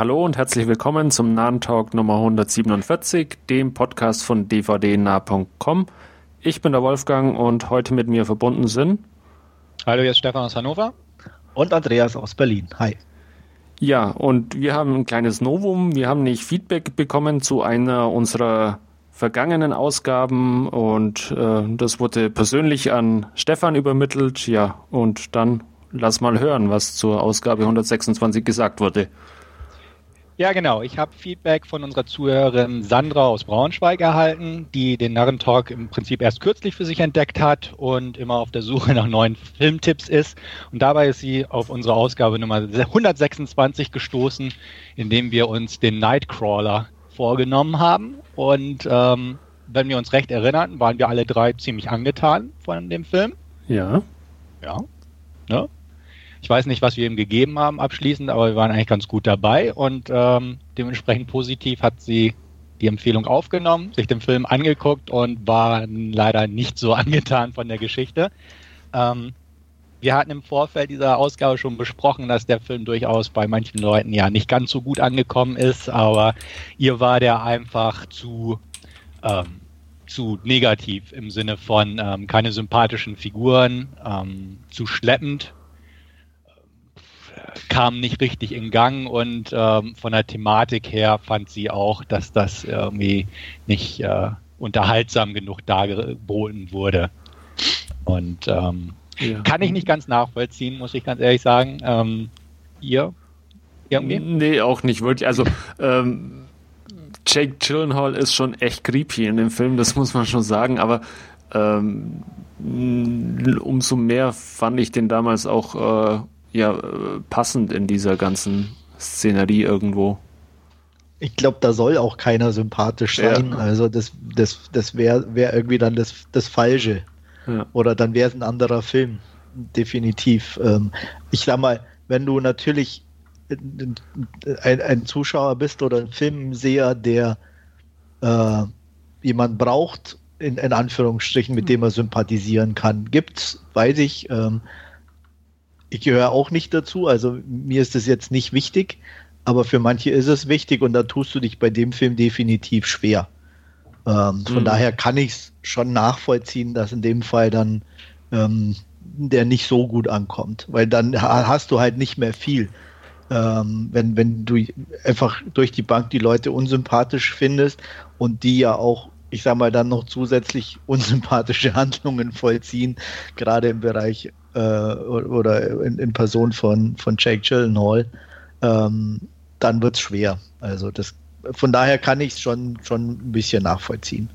Hallo und herzlich willkommen zum Nahen Talk Nummer 147, dem Podcast von dvdnah.com. Ich bin der Wolfgang und heute mit mir verbunden sind. Hallo, hier ist Stefan aus Hannover. Und Andreas aus Berlin. Hi. Ja, und wir haben ein kleines Novum. Wir haben nicht Feedback bekommen zu einer unserer vergangenen Ausgaben und äh, das wurde persönlich an Stefan übermittelt. Ja, und dann lass mal hören, was zur Ausgabe 126 gesagt wurde. Ja, genau. Ich habe Feedback von unserer Zuhörerin Sandra aus Braunschweig erhalten, die den Narrentalk im Prinzip erst kürzlich für sich entdeckt hat und immer auf der Suche nach neuen Filmtipps ist. Und dabei ist sie auf unsere Ausgabe Nummer 126 gestoßen, indem wir uns den Nightcrawler vorgenommen haben. Und ähm, wenn wir uns recht erinnern, waren wir alle drei ziemlich angetan von dem Film. Ja. Ja. Ne? Ich weiß nicht, was wir ihm gegeben haben abschließend, aber wir waren eigentlich ganz gut dabei und ähm, dementsprechend positiv hat sie die Empfehlung aufgenommen, sich den Film angeguckt und war leider nicht so angetan von der Geschichte. Ähm, wir hatten im Vorfeld dieser Ausgabe schon besprochen, dass der Film durchaus bei manchen Leuten ja nicht ganz so gut angekommen ist, aber ihr war der einfach zu, ähm, zu negativ im Sinne von ähm, keine sympathischen Figuren, ähm, zu schleppend kam nicht richtig in Gang und ähm, von der Thematik her fand sie auch, dass das irgendwie nicht äh, unterhaltsam genug dargeboten wurde. Und ähm, ja. kann ich nicht ganz nachvollziehen, muss ich ganz ehrlich sagen. Ähm, ihr? Irgendwie? Nee, auch nicht wirklich. Also ähm, Jake Gyllenhaal ist schon echt creepy in dem Film, das muss man schon sagen, aber ähm, umso mehr fand ich den damals auch äh, ja passend in dieser ganzen Szenerie irgendwo. Ich glaube, da soll auch keiner sympathisch sein. Ja. Also das, das, das wäre wär irgendwie dann das, das Falsche. Ja. Oder dann wäre es ein anderer Film. Definitiv. Ähm, ich sag mal, wenn du natürlich ein, ein Zuschauer bist oder ein Filmseher, der äh, jemand braucht, in, in, Anführungsstrichen, mit dem er sympathisieren kann, gibt's, weiß ich. Ähm, ich gehöre auch nicht dazu, also mir ist das jetzt nicht wichtig, aber für manche ist es wichtig und da tust du dich bei dem Film definitiv schwer. Ähm, von mhm. daher kann ich es schon nachvollziehen, dass in dem Fall dann ähm, der nicht so gut ankommt, weil dann hast du halt nicht mehr viel. Ähm, wenn, wenn du einfach durch die Bank die Leute unsympathisch findest und die ja auch ich sag mal, dann noch zusätzlich unsympathische Handlungen vollziehen, gerade im Bereich äh, oder in, in, Person von, von Jake Gyllenhaal, ähm, dann wird es schwer. Also das, von daher kann ich es schon, schon ein bisschen nachvollziehen.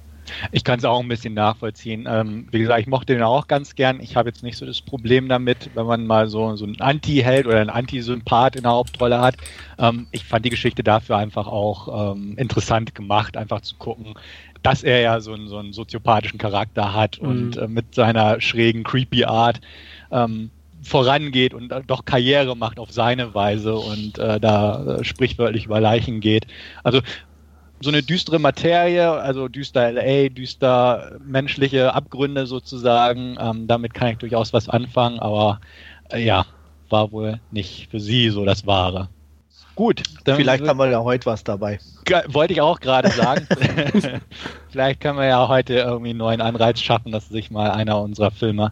Ich kann es auch ein bisschen nachvollziehen. Ähm, wie gesagt, ich mochte den auch ganz gern. Ich habe jetzt nicht so das Problem damit, wenn man mal so, so einen Anti-Held oder einen Anti-Sympath in der Hauptrolle hat. Ähm, ich fand die Geschichte dafür einfach auch ähm, interessant gemacht, einfach zu gucken, dass er ja so einen, so einen soziopathischen Charakter hat mhm. und äh, mit seiner schrägen, creepy Art ähm, vorangeht und doch Karriere macht auf seine Weise und äh, da äh, sprichwörtlich über Leichen geht. Also so eine düstere Materie, also düster LA, düster menschliche Abgründe sozusagen. Ähm, damit kann ich durchaus was anfangen, aber äh, ja, war wohl nicht für sie so das Wahre. Gut. Vielleicht haben wir ja heute was dabei. Wollte ich auch gerade sagen. Vielleicht können wir ja heute irgendwie einen neuen Anreiz schaffen, dass sich mal einer unserer Filme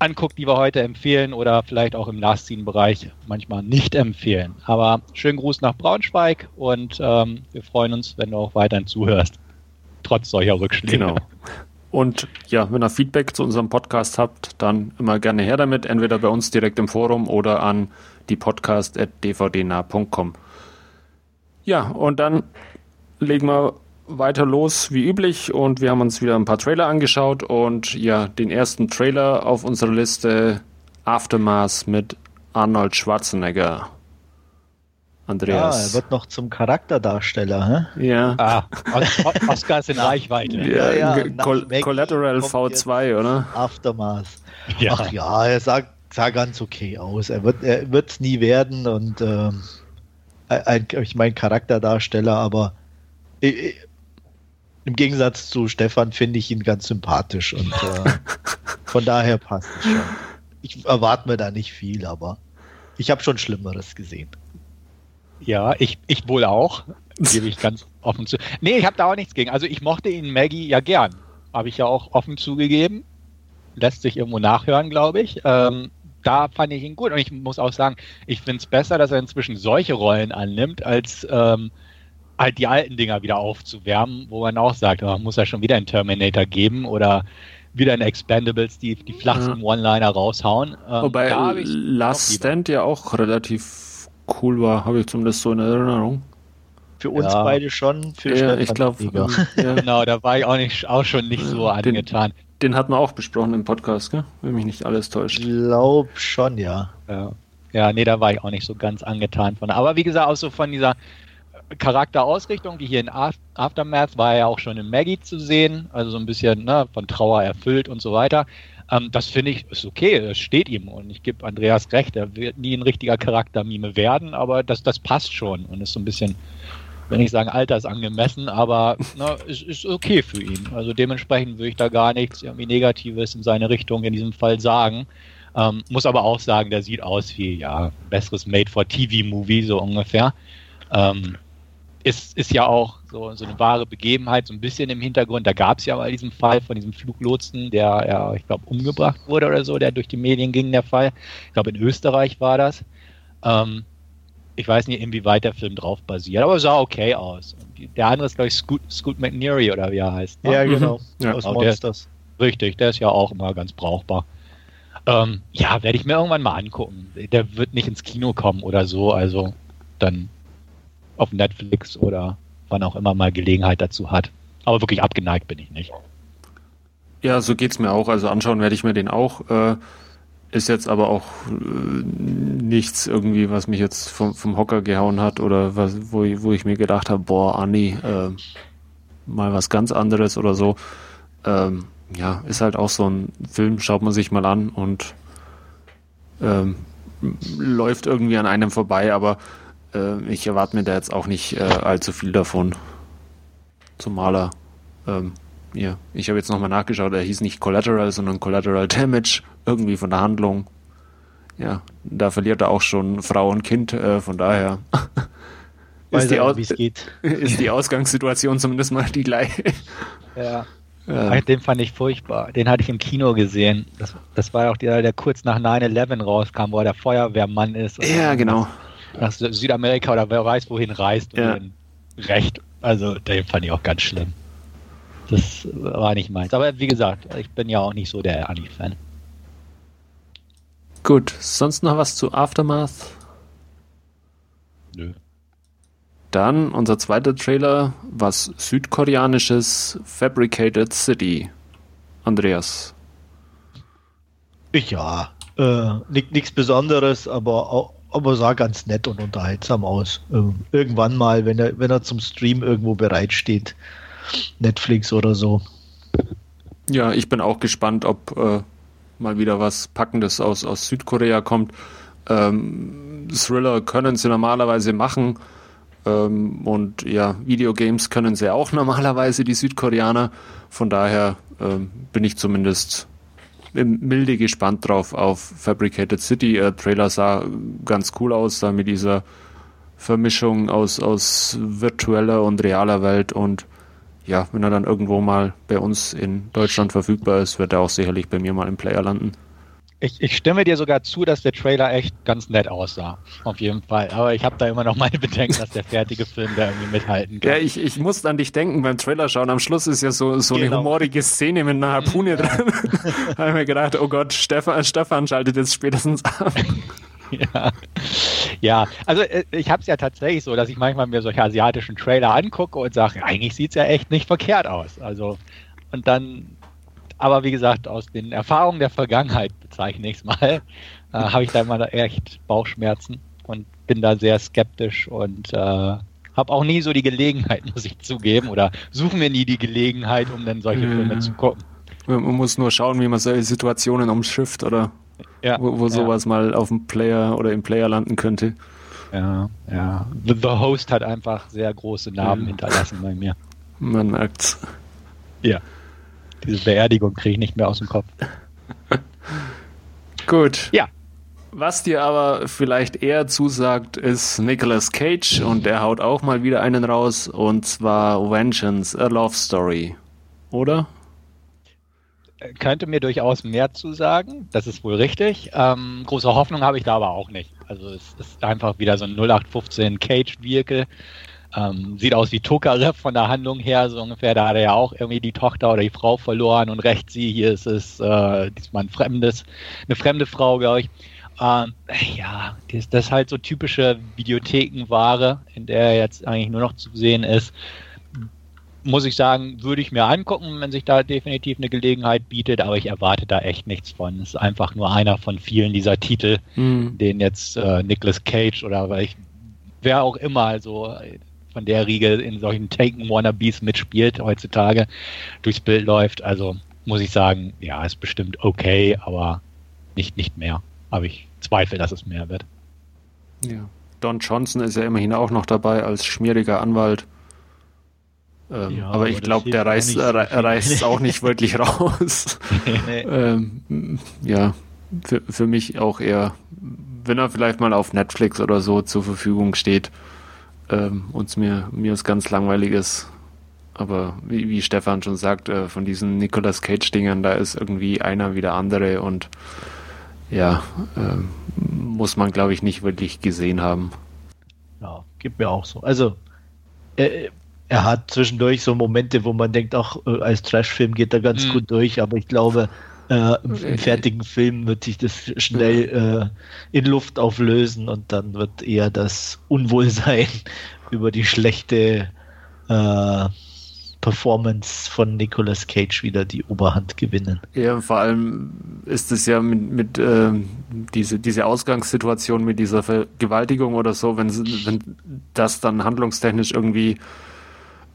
anguckt, die wir heute empfehlen oder vielleicht auch im Last Scene-Bereich manchmal nicht empfehlen. Aber schönen Gruß nach Braunschweig und ähm, wir freuen uns, wenn du auch weiterhin zuhörst. Trotz solcher Rückschläge. Genau. Und ja, wenn ihr Feedback zu unserem Podcast habt, dann immer gerne her damit, entweder bei uns direkt im Forum oder an die podcast.dvdnah.com. Ja, und dann legen wir weiter los wie üblich und wir haben uns wieder ein paar Trailer angeschaut und ja, den ersten Trailer auf unserer Liste Aftermath mit Arnold Schwarzenegger. Andreas. Ja, er wird noch zum Charakterdarsteller, hä? Ja. Ah, Oscar ist in Reichweite. Ja, ja, ja Col Collateral V2, oder? Aftermath. Ja. Ach ja, er sah, sah ganz okay aus. Er wird er es nie werden und ähm, ein, ich meine Charakterdarsteller, aber ich, im Gegensatz zu Stefan finde ich ihn ganz sympathisch und äh, von daher passt es schon. Ich erwarte mir da nicht viel, aber ich habe schon Schlimmeres gesehen. Ja, ich, ich wohl auch. Gebe ich ganz offen zu. Nee, ich habe da auch nichts gegen. Also ich mochte ihn Maggie ja gern. Habe ich ja auch offen zugegeben. Lässt sich irgendwo nachhören, glaube ich. Ähm, da fand ich ihn gut. Und ich muss auch sagen, ich finde es besser, dass er inzwischen solche Rollen annimmt, als ähm, halt die alten Dinger wieder aufzuwärmen, wo man auch sagt, man muss ja schon wieder einen Terminator geben oder wieder in Expendables die, die flachsten ja. One-Liner raushauen. Ähm, Wobei Last Stand ja auch relativ cool war, habe ich zumindest so in Erinnerung. Für uns ja. beide schon, für ja, ich glaube. Ja. Genau, da war ich auch, nicht, auch schon nicht so angetan. Den, den hat man auch besprochen im Podcast, gell? wenn mich nicht alles täuscht. Ich glaube schon, ja. ja. Ja, nee, da war ich auch nicht so ganz angetan von. Aber wie gesagt, auch so von dieser Charakterausrichtung, die hier in Aftermath war ja auch schon in Maggie zu sehen, also so ein bisschen ne, von Trauer erfüllt und so weiter. Ähm, das finde ich ist okay, das steht ihm und ich gebe Andreas recht, er wird nie ein richtiger Charaktermime werden, aber das, das passt schon und ist so ein bisschen, wenn ich sagen, altersangemessen, aber ne, ist, ist okay für ihn. Also dementsprechend würde ich da gar nichts irgendwie Negatives in seine Richtung in diesem Fall sagen. Ähm, muss aber auch sagen, der sieht aus wie ja besseres Made-for-TV-Movie so ungefähr. Ähm, ist, ist ja auch so, so eine wahre Begebenheit, so ein bisschen im Hintergrund. Da gab es ja mal diesen Fall von diesem Fluglotsen, der ja, ich glaube, umgebracht wurde oder so, der durch die Medien ging, der Fall. Ich glaube, in Österreich war das. Ähm, ich weiß nicht, inwieweit der Film drauf basiert, aber sah okay aus. Der andere ist, glaube ich, Scoot, Scoot McNeary oder wie er heißt. Ne? Ja, genau. Mhm. Ja. Aus Monsters. Der, richtig, der ist ja auch immer ganz brauchbar. Ähm, ja, werde ich mir irgendwann mal angucken. Der wird nicht ins Kino kommen oder so, also dann auf Netflix oder wann auch immer mal Gelegenheit dazu hat. Aber wirklich abgeneigt bin ich nicht. Ja, so geht es mir auch. Also anschauen werde ich mir den auch. Äh, ist jetzt aber auch äh, nichts irgendwie, was mich jetzt vom, vom Hocker gehauen hat oder was, wo, ich, wo ich mir gedacht habe, boah, Anni, äh, mal was ganz anderes oder so. Ähm, ja, ist halt auch so ein Film, schaut man sich mal an und ähm, läuft irgendwie an einem vorbei, aber äh, ich erwarte mir da jetzt auch nicht äh, allzu viel davon. Zumal er, ähm, ja, ich habe jetzt nochmal nachgeschaut, er hieß nicht Collateral, sondern Collateral Damage, irgendwie von der Handlung. Ja, da verliert er auch schon Frau und Kind, äh, von daher ist, die Aus ist die Ausgangssituation zumindest mal die gleiche. Ja. Ja. Den fand ich furchtbar. Den hatte ich im Kino gesehen. Das, das war auch der, der kurz nach 9-11 rauskam, wo er der Feuerwehrmann ist. Ja, genau nach Südamerika oder wer weiß wohin reist ja. recht. Also den fand ich auch ganz schlimm. Das war nicht meins. Aber wie gesagt, ich bin ja auch nicht so der Annie-Fan. Gut, sonst noch was zu Aftermath? Nö. Dann unser zweiter Trailer, was südkoreanisches Fabricated City. Andreas. Ja, äh, nichts Besonderes, aber auch, aber sah ganz nett und unterhaltsam aus. Ähm, irgendwann mal, wenn er, wenn er zum Stream irgendwo bereitsteht. Netflix oder so. Ja, ich bin auch gespannt, ob äh, mal wieder was Packendes aus, aus Südkorea kommt. Ähm, Thriller können sie normalerweise machen. Ähm, und ja, Videogames können sie auch normalerweise, die Südkoreaner. Von daher ähm, bin ich zumindest milde gespannt drauf auf Fabricated City. Der Trailer sah ganz cool aus, da mit dieser Vermischung aus, aus virtueller und realer Welt und ja, wenn er dann irgendwo mal bei uns in Deutschland verfügbar ist, wird er auch sicherlich bei mir mal im Player landen. Ich, ich stimme dir sogar zu, dass der Trailer echt ganz nett aussah. Auf jeden Fall. Aber ich habe da immer noch meine Bedenken, dass der fertige Film da irgendwie mithalten kann. Ja, ich, ich muss an dich denken beim Trailer schauen. Am Schluss ist ja so, so genau. eine humorige Szene mit einer Harpune dran. da habe ich mir gedacht, oh Gott, Stefan, Stefan schaltet jetzt spätestens ab. Ja. ja, also äh, ich habe es ja tatsächlich so, dass ich manchmal mir solche asiatischen Trailer angucke und sage, eigentlich sieht es ja echt nicht verkehrt aus. Also und dann aber wie gesagt, aus den Erfahrungen der Vergangenheit bezeichne ich es mal, äh, habe ich da immer echt Bauchschmerzen und bin da sehr skeptisch und äh, habe auch nie so die Gelegenheit, muss ich zugeben, oder suchen mir nie die Gelegenheit, um dann solche ja. Filme zu gucken. Man muss nur schauen, wie man solche Situationen umschifft oder ja, wo, wo sowas ja. mal auf dem Player oder im Player landen könnte. Ja, ja. The, The Host hat einfach sehr große Narben hinterlassen bei mir. Man merkt's. Ja. Diese Beerdigung kriege ich nicht mehr aus dem Kopf. Gut. Ja. Was dir aber vielleicht eher zusagt, ist Nicolas Cage und der haut auch mal wieder einen raus und zwar Vengeance, a Love Story. Oder? Könnte mir durchaus mehr zusagen, das ist wohl richtig. Ähm, große Hoffnung habe ich da aber auch nicht. Also es ist einfach wieder so ein 0815 Cage-Vehicle. Ähm, sieht aus wie Tokarev von der Handlung her, so ungefähr. Da hat er ja auch irgendwie die Tochter oder die Frau verloren und recht sie, hier ist es äh, diesmal ein fremdes, eine fremde Frau, glaube ich. Ähm, ja, das, das ist halt so typische Videothekenware, in der jetzt eigentlich nur noch zu sehen ist. Muss ich sagen, würde ich mir angucken, wenn sich da definitiv eine Gelegenheit bietet, aber ich erwarte da echt nichts von. Es ist einfach nur einer von vielen dieser Titel, mhm. den jetzt äh, Nicolas Cage oder ich, wer auch immer, also von der Riege in solchen Taken-Wannabes mitspielt heutzutage, durchs Bild läuft. Also muss ich sagen, ja, ist bestimmt okay, aber nicht, nicht mehr. Aber ich zweifle, dass es mehr wird. Ja. Don Johnson ist ja immerhin auch noch dabei als schmieriger Anwalt. Ähm, ja, aber, ich glaube, der reißt, reißt es auch nicht wirklich raus. ähm, ja, für, für mich auch eher, wenn er vielleicht mal auf Netflix oder so zur Verfügung steht ähm, und mir, mir ist ganz langweilig ist. Aber wie, wie Stefan schon sagt, äh, von diesen Nicolas Cage-Dingern, da ist irgendwie einer wie der andere und ja, äh, muss man, glaube ich, nicht wirklich gesehen haben. Ja, gibt mir auch so. Also, er, er hat zwischendurch so Momente, wo man denkt, auch äh, als Trash-Film geht er ganz mhm. gut durch, aber ich glaube, äh, im, im, fertigen Film wird sich das schnell äh, in Luft auflösen und dann wird eher das Unwohlsein über die schlechte äh, Performance von Nicolas Cage wieder die Oberhand gewinnen. Ja, vor allem ist es ja mit, mit äh, diese, diese Ausgangssituation mit dieser Vergewaltigung oder so, wenn, wenn das dann handlungstechnisch irgendwie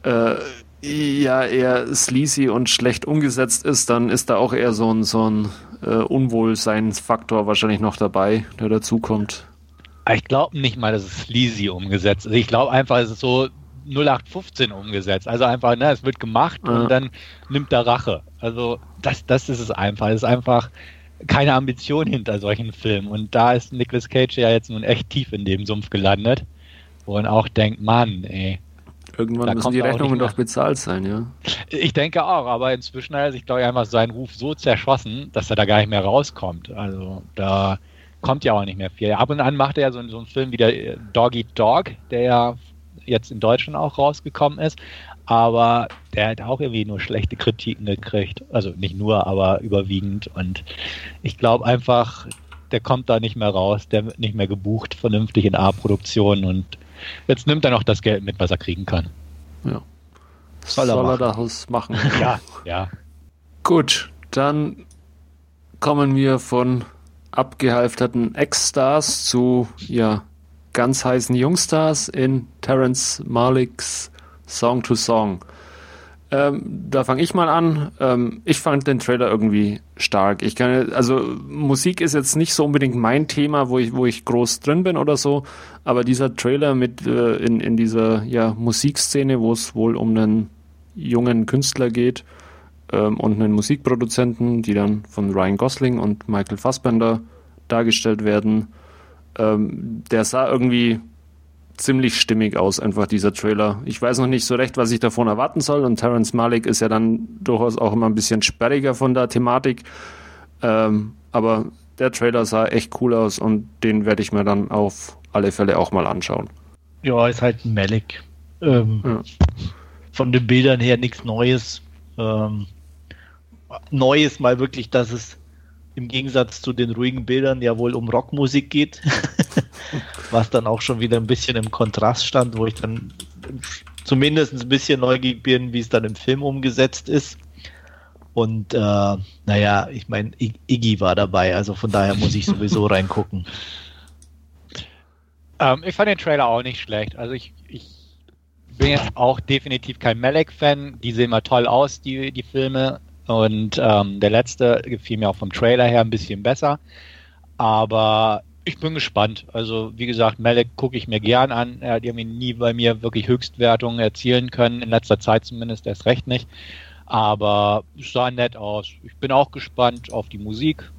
äh, ja eher sleazy und schlecht umgesetzt ist, dann ist da auch eher so ein, so ein äh, Unwohlseinsfaktor wahrscheinlich noch dabei, der dazukommt. Ich glaube nicht mal, dass es sleazy umgesetzt ist. Ich glaube einfach, es ist so 0815 umgesetzt. Also einfach, ne, es wird gemacht ja. und dann nimmt er Rache. Also das, das ist es einfach. Es ist einfach keine Ambition hinter solchen Filmen. Und da ist Nicolas Cage ja jetzt nun echt tief in dem Sumpf gelandet, man auch denkt, Mann, ey. Irgendwann müssen die Rechnungen doch bezahlt sein, ja. Ich denke auch, aber inzwischen hat er sich, glaube ich, einfach seinen Ruf so zerschossen, dass er da gar nicht mehr rauskommt. Also da kommt ja auch nicht mehr viel. Ab und an macht er ja so, so einen Film wie der Dog Eat Dog, der ja jetzt in Deutschland auch rausgekommen ist. Aber der hat auch irgendwie nur schlechte Kritiken gekriegt. Also nicht nur, aber überwiegend. Und ich glaube einfach, der kommt da nicht mehr raus, der wird nicht mehr gebucht vernünftig in A-Produktionen und jetzt nimmt er noch das Geld mit, was er kriegen kann. Ja. Soll, Soll er daraus machen? ja, ja. Gut, dann kommen wir von abgehalfterten Ex-Stars zu ja, ganz heißen Jungstars in Terence Malicks Song to Song. Ähm, da fange ich mal an. Ähm, ich fand den Trailer irgendwie stark. Ich kann, also Musik ist jetzt nicht so unbedingt mein Thema, wo ich, wo ich groß drin bin oder so, aber dieser Trailer mit äh, in, in dieser ja, Musikszene, wo es wohl um einen jungen Künstler geht ähm, und einen Musikproduzenten, die dann von Ryan Gosling und Michael Fassbender dargestellt werden, ähm, der sah irgendwie ziemlich stimmig aus, einfach dieser Trailer. Ich weiß noch nicht so recht, was ich davon erwarten soll und Terence Malik ist ja dann durchaus auch immer ein bisschen sperriger von der Thematik. Ähm, aber der Trailer sah echt cool aus und den werde ich mir dann auf alle Fälle auch mal anschauen. Ja, ist halt ein Malik. Ähm, ja. Von den Bildern her nichts Neues. Ähm, Neues mal wirklich, dass es im Gegensatz zu den ruhigen Bildern ja wohl um Rockmusik geht, was dann auch schon wieder ein bisschen im Kontrast stand, wo ich dann zumindest ein bisschen neugierig bin, wie es dann im Film umgesetzt ist. Und äh, naja, ich meine, Iggy war dabei, also von daher muss ich sowieso reingucken. Ähm, ich fand den Trailer auch nicht schlecht. Also ich, ich bin jetzt auch definitiv kein Malek-Fan. Die sehen mal toll aus, die, die Filme. Und ähm, der letzte gefiel mir auch vom Trailer her ein bisschen besser. Aber ich bin gespannt. Also, wie gesagt, Malek gucke ich mir gern an. Er hat irgendwie nie bei mir wirklich Höchstwertungen erzielen können, in letzter Zeit zumindest erst recht nicht. Aber es sah nett aus. Ich bin auch gespannt auf die Musik.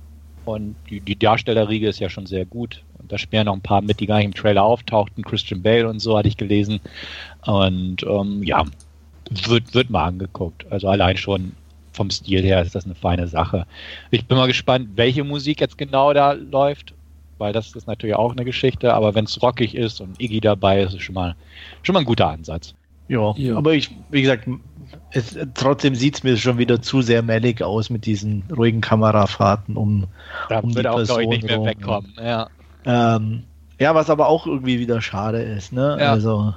Und die, die Darstellerriege ist ja schon sehr gut. Und da spielen noch ein paar mit, die gar nicht im Trailer auftauchten. Christian Bale und so hatte ich gelesen. Und ähm, ja, wird, wird mal angeguckt. Also allein schon vom Stil her ist das eine feine Sache. Ich bin mal gespannt, welche Musik jetzt genau da läuft, weil das ist natürlich auch eine Geschichte, aber wenn es rockig ist und Iggy dabei ist, ist schon mal, schon mal ein guter Ansatz. Ja, ja. aber ich, wie gesagt, es, trotzdem sieht es mir schon wieder zu sehr mellig aus mit diesen ruhigen Kamerafahrten um, da um wird die auch, Person ich, nicht mehr wegkommen. Ja. Ähm, ja, was aber auch irgendwie wieder schade ist, ne? Ja. Also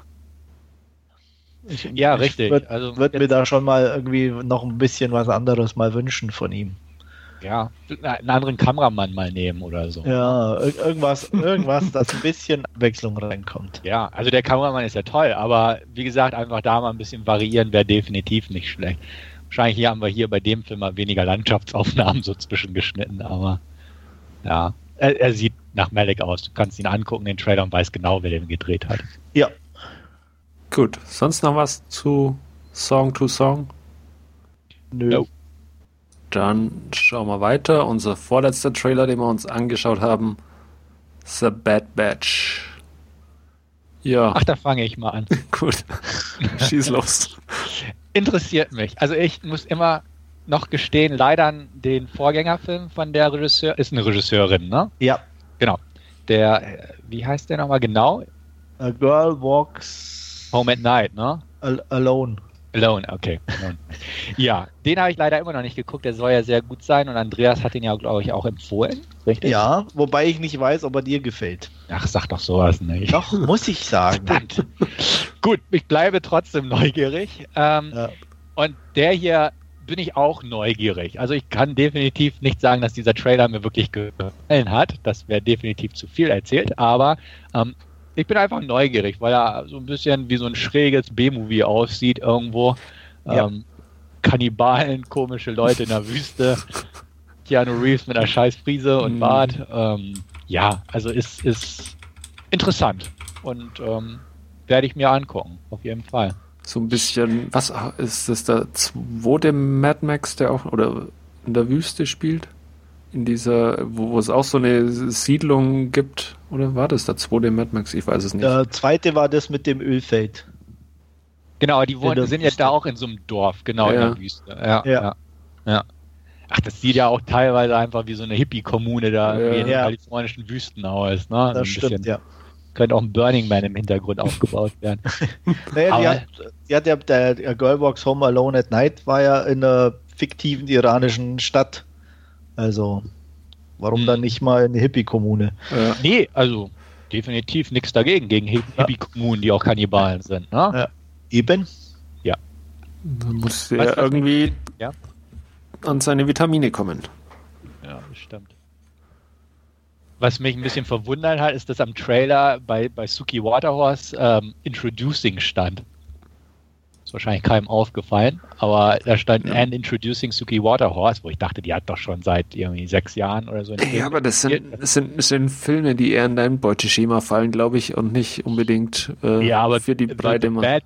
ich, ja, ich richtig. Würde also, würd mir da schon mal irgendwie noch ein bisschen was anderes mal wünschen von ihm. Ja, einen anderen Kameramann mal nehmen oder so. Ja, irgendwas, irgendwas, dass ein bisschen Abwechslung reinkommt. Ja, also der Kameramann ist ja toll, aber wie gesagt, einfach da mal ein bisschen variieren wäre definitiv nicht schlecht. Wahrscheinlich hier haben wir hier bei dem Film mal weniger Landschaftsaufnahmen so zwischengeschnitten, aber ja, er, er sieht nach Malik aus. Du kannst ihn angucken, den Trailer und weißt genau, wer den gedreht hat. Ja, Gut, sonst noch was zu Song to Song? Nö. No. Dann schauen wir weiter. Unser vorletzter Trailer, den wir uns angeschaut haben, The Bad Batch. Ja. Ach, da fange ich mal an. Gut. Schieß los. Interessiert mich. Also ich muss immer noch gestehen, leider den Vorgängerfilm von der Regisseur, ist eine Regisseurin, ne? Ja. Genau. Der, wie heißt der nochmal genau? A Girl Walks Home at Night, ne? Al Alone. Alone, okay. Alone. ja, den habe ich leider immer noch nicht geguckt. Der soll ja sehr gut sein und Andreas hat ihn ja, glaube ich, auch empfohlen. Richtig? Ja, wobei ich nicht weiß, ob er dir gefällt. Ach, sag doch sowas nicht. Doch, muss ich sagen. gut, ich bleibe trotzdem neugierig. Ähm, ja. Und der hier bin ich auch neugierig. Also ich kann definitiv nicht sagen, dass dieser Trailer mir wirklich gefallen hat. Das wäre definitiv zu viel erzählt. Aber ähm, ich bin einfach neugierig, weil er so ein bisschen wie so ein schräges B-Movie aussieht irgendwo. Ja. Ähm, Kannibalen, komische Leute in der Wüste. Keanu Reeves mit einer scheiß Frise und mhm. Bart. Ähm, ja, also ist, ist interessant und ähm, werde ich mir angucken, auf jeden Fall. So ein bisschen, was ist das der zweite Mad Max, der auch oder in der Wüste spielt? In dieser, wo, wo, es auch so eine Siedlung gibt, oder war das der zweite Mad Max? Ich weiß es nicht. Der zweite war das mit dem Ölfeld. Genau, die wohnen, sind jetzt da auch in so einem Dorf, genau ja. in der Wüste. Ja, ja. ja, ja. Ach, das sieht ja auch teilweise einfach wie so eine Hippie-Kommune da ja. in den kalifornischen Wüsten aus. Ne? Das so stimmt, ja. Könnte auch ein Burning Man im Hintergrund aufgebaut werden. naja, die hat, die hat ja, der, der Girlbox Home Alone at Night war ja in einer fiktiven iranischen Stadt also, warum hm. dann nicht mal eine Hippie-Kommune? Ja. Nee, also definitiv nichts dagegen, gegen Hippie-Kommunen, die auch Kannibalen sind. Ne? Ja. Eben. Ja. Da muss er irgendwie ja? an seine Vitamine kommen. Ja, das stimmt. Was mich ein bisschen verwundert hat, ist, dass am Trailer bei, bei Suki Waterhorse ähm, Introducing stand. Ist wahrscheinlich keinem aufgefallen, aber da stand ja. And Introducing Suki Waterhorse, wo ich dachte, die hat doch schon seit irgendwie sechs Jahren oder so. Ja, aber das sind, das sind, das sind Filme, die eher in dein Beuteschema fallen, glaube ich, und nicht unbedingt äh, ja, aber für die breite Masse. Bad,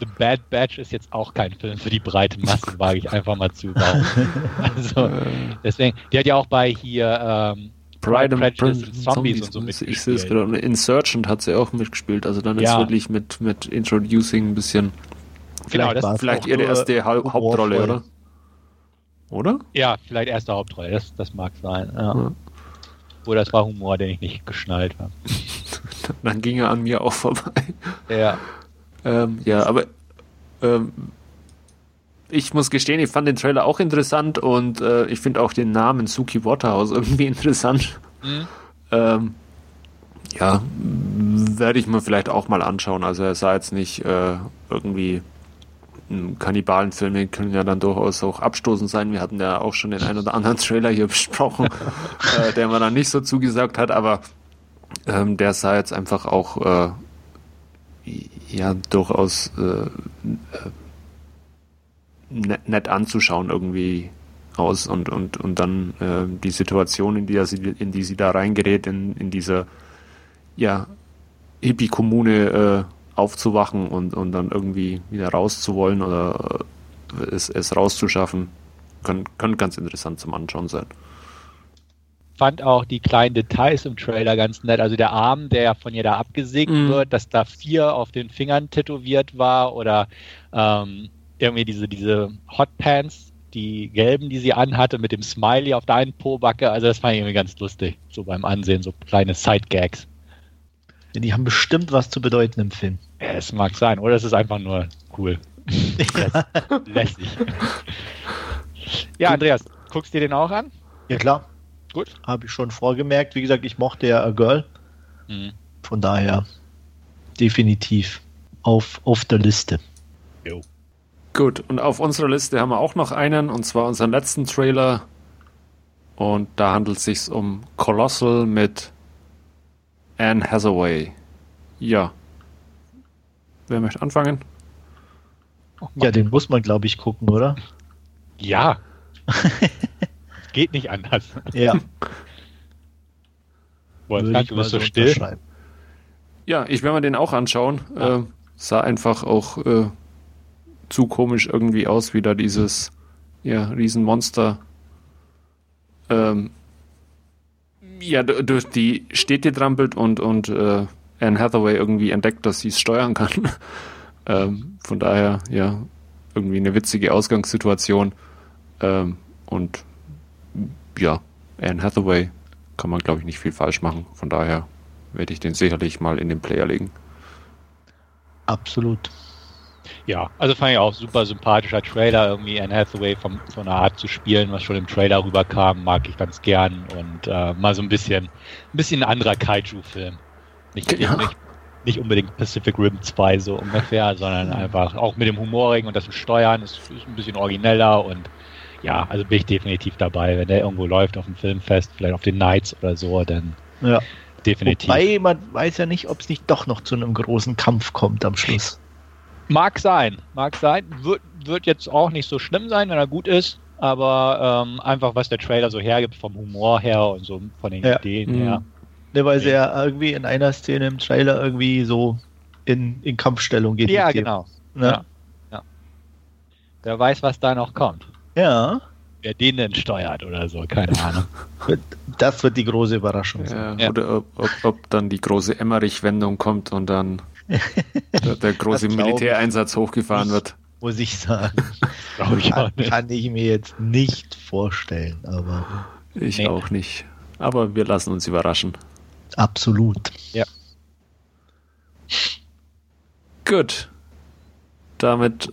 The Bad Batch ist jetzt auch kein Film für die breite Masse, wage ich einfach mal zu also, deswegen, die hat ja auch bei hier ähm, Pride and Prejudice Zombies, Zombies und so mitgespielt. Ich sehe es gerade. Insurgent hat sie auch mitgespielt, also dann ja. ist wirklich mit, mit Introducing ein bisschen Genau, vielleicht, das vielleicht ihre erste ha Hauptrolle, oder? Oder? Ja, vielleicht erste Hauptrolle, das, das mag sein. Ja. ja. Oder das war Humor, den ich nicht geschnallt habe. Dann ging er an mir auch vorbei. Ja. Ähm, ja, aber ähm, ich muss gestehen, ich fand den Trailer auch interessant und äh, ich finde auch den Namen Suki Waterhouse irgendwie interessant. Mhm. Ähm, ja, werde ich mir vielleicht auch mal anschauen. Also er sah jetzt nicht äh, irgendwie Kannibalenfilme können ja dann durchaus auch abstoßend sein. Wir hatten ja auch schon den einen oder anderen Trailer hier besprochen, äh, der mir dann nicht so zugesagt hat, aber ähm, der sah jetzt einfach auch äh, ja durchaus äh, nett, nett, anzuschauen irgendwie aus und und und dann äh, die Situation, in die sie in die sie da reingerät, in in dieser ja Hippie-Kommune äh, aufzuwachen und, und dann irgendwie wieder rauszuwollen oder es, es rauszuschaffen, kann, kann ganz interessant zum Anschauen sein. fand auch die kleinen Details im Trailer ganz nett. Also der Arm, der von ihr da abgesägt mm. wird, dass da vier auf den Fingern tätowiert war oder ähm, irgendwie diese, diese Hotpants, die gelben, die sie anhatte, mit dem Smiley auf der einen Pobacke. Also das fand ich irgendwie ganz lustig, so beim Ansehen, so kleine Side-Gags. Die haben bestimmt was zu bedeuten im Film. Ja, es mag sein, oder es ist einfach nur cool. Lässig. ja, Andreas, guckst du dir den auch an? Ja, klar. Gut. Habe ich schon vorgemerkt. Wie gesagt, ich mochte ja A Girl. Mhm. Von daher definitiv auf, auf der Liste. Jo. Gut, und auf unserer Liste haben wir auch noch einen, und zwar unseren letzten Trailer. Und da handelt es sich um Colossal mit Anne Hathaway. Ja. Wer möchte anfangen? Ja, den muss man, glaube ich, gucken, oder? Ja. Geht nicht anders. Ja. Jetzt du bist so still. Ja, ich werde mir den auch anschauen. Ja. Äh, sah einfach auch äh, zu komisch irgendwie aus, wie da dieses ja, Riesenmonster ähm, ja, durch die Städte trampelt und, und äh, Anne Hathaway irgendwie entdeckt, dass sie es steuern kann. ähm, von daher, ja, irgendwie eine witzige Ausgangssituation. Ähm, und ja, Anne Hathaway kann man, glaube ich, nicht viel falsch machen. Von daher werde ich den sicherlich mal in den Player legen. Absolut. Ja, also fand ich auch super sympathischer Trailer, irgendwie Anne Hathaway von so einer Art zu spielen, was schon im Trailer rüberkam, mag ich ganz gern und äh, mal so ein bisschen, ein bisschen ein anderer Kaiju-Film. Nicht, ja. nicht, nicht, unbedingt Pacific Rim 2 so ungefähr, sondern einfach auch mit dem Humorigen und das Steuern ist, ist ein bisschen origineller und ja, also bin ich definitiv dabei, wenn der irgendwo läuft auf dem Filmfest, vielleicht auf den Nights oder so, dann ja. definitiv. Wobei man weiß ja nicht, ob es nicht doch noch zu einem großen Kampf kommt am Schluss. Mag sein, mag sein. Wird, wird jetzt auch nicht so schlimm sein, wenn er gut ist, aber ähm, einfach was der Trailer so hergibt, vom Humor her und so von den ja. Ideen mhm. her. Ne, weil sie ja irgendwie in einer Szene im Trailer irgendwie so in, in Kampfstellung geht. Ja, genau. Ne? Ja. ja. Wer weiß, was da noch kommt. Ja. Wer den denn steuert oder so, keine Ahnung. Das wird die große Überraschung sein. Ja, oder ob, ob, ob, dann die große Emmerich-Wendung kommt und dann der große Militäreinsatz hochgefahren wird. Muss ich sagen. ich kann, kann, ich mir jetzt nicht vorstellen, aber. Ich nee. auch nicht. Aber wir lassen uns überraschen. Absolut. Ja. Gut. Damit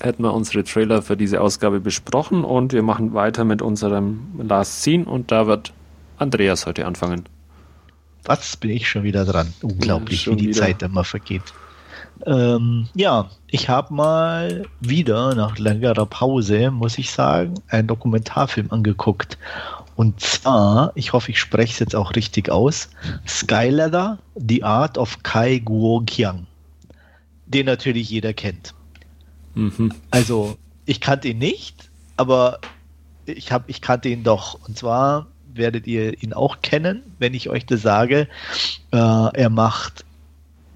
hätten wir unsere Trailer für diese Ausgabe besprochen und wir machen weiter mit unserem Last Scene und da wird Andreas heute anfangen. Was bin ich schon wieder dran? Unglaublich, ja, wie die wieder. Zeit immer vergeht. Ähm, ja, ich habe mal wieder nach längerer Pause, muss ich sagen, einen Dokumentarfilm angeguckt. Und zwar, ich hoffe, ich spreche es jetzt auch richtig aus, Skyladder, The Art of Kai Guo Qiang. Den natürlich jeder kennt. Mhm. Also, ich kannte ihn nicht, aber ich, hab, ich kannte ihn doch. Und zwar werdet ihr ihn auch kennen, wenn ich euch das sage. Äh, er macht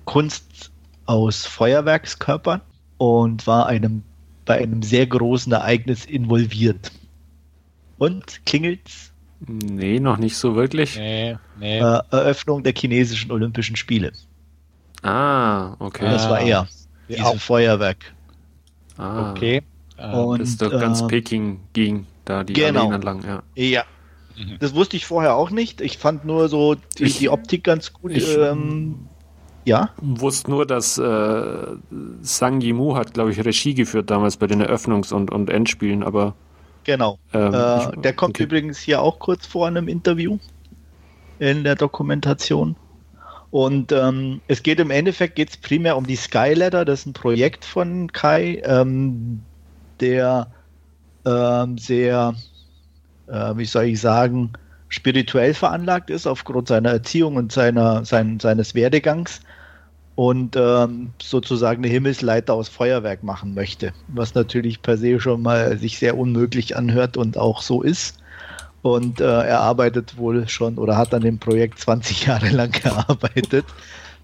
Kunst aus Feuerwerkskörpern und war einem, bei einem sehr großen Ereignis involviert. Und klingelt's? Nee, noch nicht so wirklich. Nee, nee. Äh, Eröffnung der chinesischen Olympischen Spiele. Ah, okay. Das war er. Dieses Feuerwerk. Ah, okay. Und, das ist doch ganz äh, Peking ging, da die genau. Alleen entlang, ja. Ja, Mhm. Das wusste ich vorher auch nicht. Ich fand nur so die, ich, die Optik ganz gut. Ich, ähm, ja. Wusste nur, dass äh, Sang Yimou hat, glaube ich, Regie geführt damals bei den Eröffnungs- und, und Endspielen, aber. Genau. Ähm, äh, der kommt okay. übrigens hier auch kurz vor einem Interview in der Dokumentation. Und ähm, es geht im Endeffekt geht's primär um die Skyladder, das ist ein Projekt von Kai, ähm, der ähm, sehr äh, wie soll ich sagen, spirituell veranlagt ist aufgrund seiner Erziehung und seiner, sein, seines Werdegangs und ähm, sozusagen eine Himmelsleiter aus Feuerwerk machen möchte, was natürlich per se schon mal sich sehr unmöglich anhört und auch so ist. Und äh, er arbeitet wohl schon oder hat an dem Projekt 20 Jahre lang gearbeitet